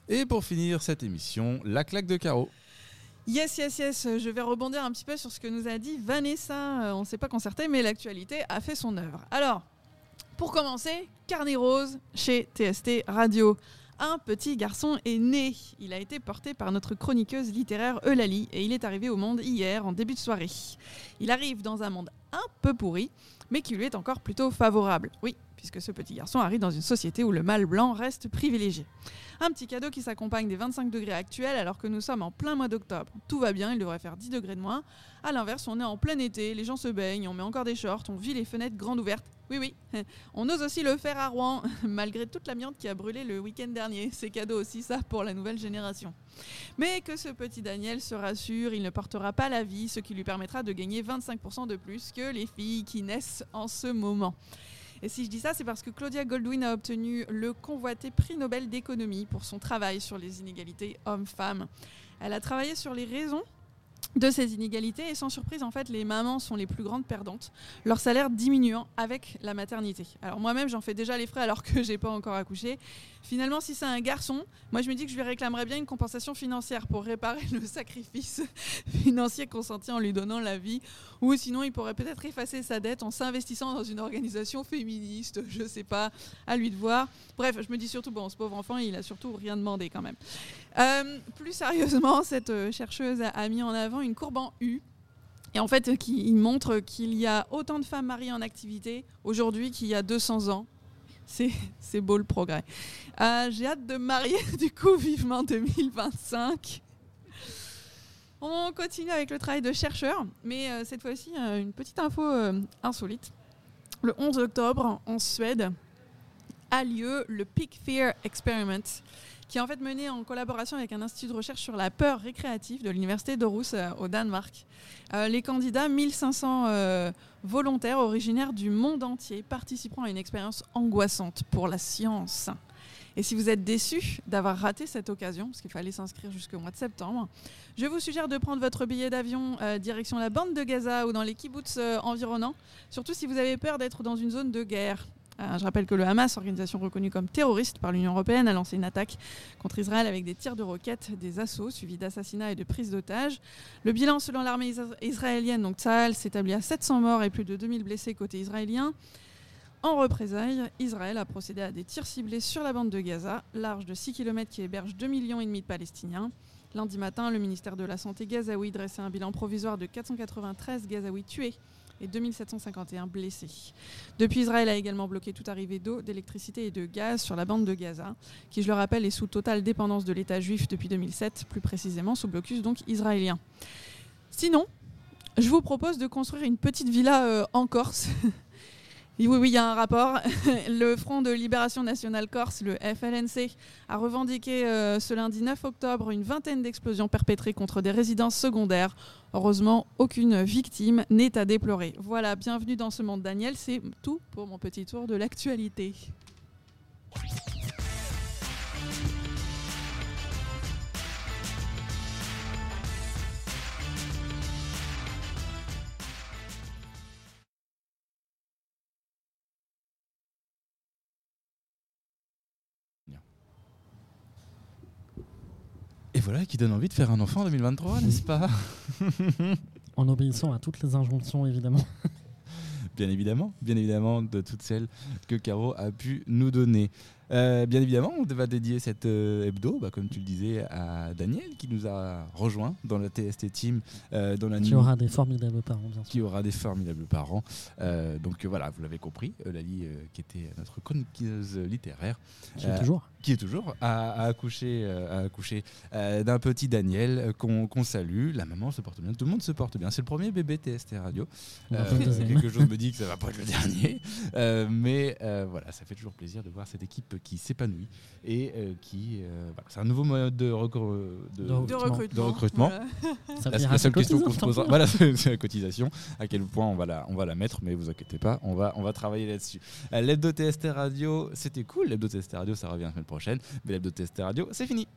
Speaker 1: Et pour finir cette émission, la claque de Caro.
Speaker 6: Yes, yes, yes. Je vais rebondir un petit peu sur ce que nous a dit Vanessa. Euh, On ne s'est pas concerté, mais l'actualité a fait son œuvre. Alors, pour commencer, Carnet Rose chez TST Radio. Un petit garçon est né. Il a été porté par notre chroniqueuse littéraire Eulalie et il est arrivé au monde hier en début de soirée. Il arrive dans un monde un peu pourri, mais qui lui est encore plutôt favorable. Oui, puisque ce petit garçon arrive dans une société où le mâle blanc reste privilégié. Un petit cadeau qui s'accompagne des 25 degrés actuels alors que nous sommes en plein mois d'octobre. Tout va bien, il devrait faire 10 degrés de moins. A l'inverse, on est en plein été, les gens se baignent, on met encore des shorts, on vit les fenêtres grandes ouvertes. Oui, oui, on ose aussi le faire à Rouen, malgré toute l'amiante qui a brûlé le week-end dernier. C'est cadeau aussi ça pour la nouvelle génération. Mais que ce petit Daniel se rassure, il ne portera pas la vie, ce qui lui permettra de gagner 25% de plus que les filles qui naissent en ce moment. Et si je dis ça, c'est parce que Claudia Goldwyn a obtenu le convoité prix Nobel d'économie pour son travail sur les inégalités hommes-femmes. Elle a travaillé sur les raisons de ces inégalités et sans surprise en fait les mamans sont les plus grandes perdantes. Leur salaire diminuant avec la maternité. Alors moi-même j'en fais déjà les frais alors que j'ai pas encore accouché finalement si c'est un garçon moi je me dis que je lui réclamerais bien une compensation financière pour réparer le sacrifice financier consenti en lui donnant la vie. Ou sinon il pourrait peut-être effacer sa dette en s'investissant dans une organisation féministe. Je sais pas. À lui de voir. Bref je me dis surtout bon ce pauvre enfant il a surtout rien demandé quand même. Euh, plus sérieusement cette euh, chercheuse a, mis en avant une courbe en U. Et en fait, qui il montre qu'il y a autant de femmes mariées en activité aujourd'hui qu'il y a 200 ans. C'est beau le progrès. Euh, J'ai hâte de me marier, du coup, vivement 2025. On continue avec le travail de chercheur, mais euh, cette fois-ci, euh, une petite info insolite. Le 11 octobre, en Suède, a lieu le Peak Fear Experiment, qui est en fait mené en collaboration avec un institut de recherche sur la peur récréative de l'université d'Aarhus euh, au Danemark. Euh, les candidats, 1500 euh, volontaires originaires du monde entier, participeront à une expérience angoissante pour la science. Et si vous êtes déçu d'avoir raté cette occasion, parce qu'il fallait s'inscrire jusqu'au mois de septembre, je vous suggère de prendre votre billet d'avion euh, direction la bande de Gaza ou dans les kibbutz euh, environnants, surtout si vous avez peur d'être dans une zone de guerre. Euh, je rappelle que le Hamas, organisation reconnue comme terroriste par l'Union européenne, a lancé une attaque contre Israël avec des tirs de roquettes, des assauts suivis d'assassinats et de prises d'otages. Le bilan selon l'armée isra- israélienne, donc Tsahal, s'établit à 700 morts et plus de 2000 blessés côté israélien. En représailles, Israël a procédé à des tirs ciblés sur la bande de Gaza, large de 6 km qui héberge 2,5 millions de Palestiniens. Lundi matin, le ministère de la Santé gazaoui dressait un bilan provisoire de 493 Gazaouis tués et 2751 blessés. Depuis, Israël a également bloqué toute arrivée d'eau, d'électricité et de gaz sur la bande de Gaza, qui, je le rappelle, est sous totale dépendance de l'État juif depuis 2007, plus précisément sous blocus donc israélien. Sinon, je vous propose de construire une petite villa euh, en Corse. Oui, oui, il y a un rapport. Le Front de Libération Nationale Corse, le FLNC, a revendiqué euh, ce lundi 9 octobre une vingtaine d'explosions perpétrées contre des résidences secondaires. Heureusement, aucune victime n'est à déplorer. Voilà, bienvenue dans ce monde, Daniel. C'est tout pour mon petit tour de l'actualité.
Speaker 1: Voilà qui donne envie de faire un enfant en 2023, n'est-ce pas
Speaker 2: En obéissant à toutes les injonctions, évidemment.
Speaker 1: Bien évidemment, bien évidemment, de toutes celles que Caro a pu nous donner. Euh, bien évidemment, on va dédier cette euh, hebdo, bah, comme tu le disais, à Daniel qui nous a rejoint dans la TST Team, euh, dans la
Speaker 2: Tu
Speaker 1: nuit-
Speaker 2: auras des formidables parents, bien sûr.
Speaker 1: qui aura des formidables parents. Donc voilà, vous l'avez compris, euh, qui était notre chroniqueuse littéraire,
Speaker 2: Qui est toujours.
Speaker 1: qui est toujours à accoucher euh, d'un petit Daniel qu'on qu'on salue. La maman se porte bien, tout le monde se porte bien. C'est le premier bébé TST Radio. Quelque chose me dit que ça va pas être le dernier, mais voilà, ça fait toujours plaisir de voir cette équipe qui s'épanouit et euh, qui, euh, voilà, c'est un nouveau mode de, recru- de-
Speaker 2: De
Speaker 6: De
Speaker 2: Recrutement.
Speaker 6: recrutement.
Speaker 1: De recrutement.
Speaker 6: Voilà.
Speaker 2: Ça
Speaker 1: la, seule question qu'on se posera, voilà, c'est la cotisation. À quel point on va la, on va la mettre, mais vous inquiétez pas, on va, on va travailler là-dessus. Euh, L'hebdo TST Radio, c'était cool. L'hebdo TST Radio, ça revient la semaine prochaine. Mais l'hebdo TST Radio, c'est fini.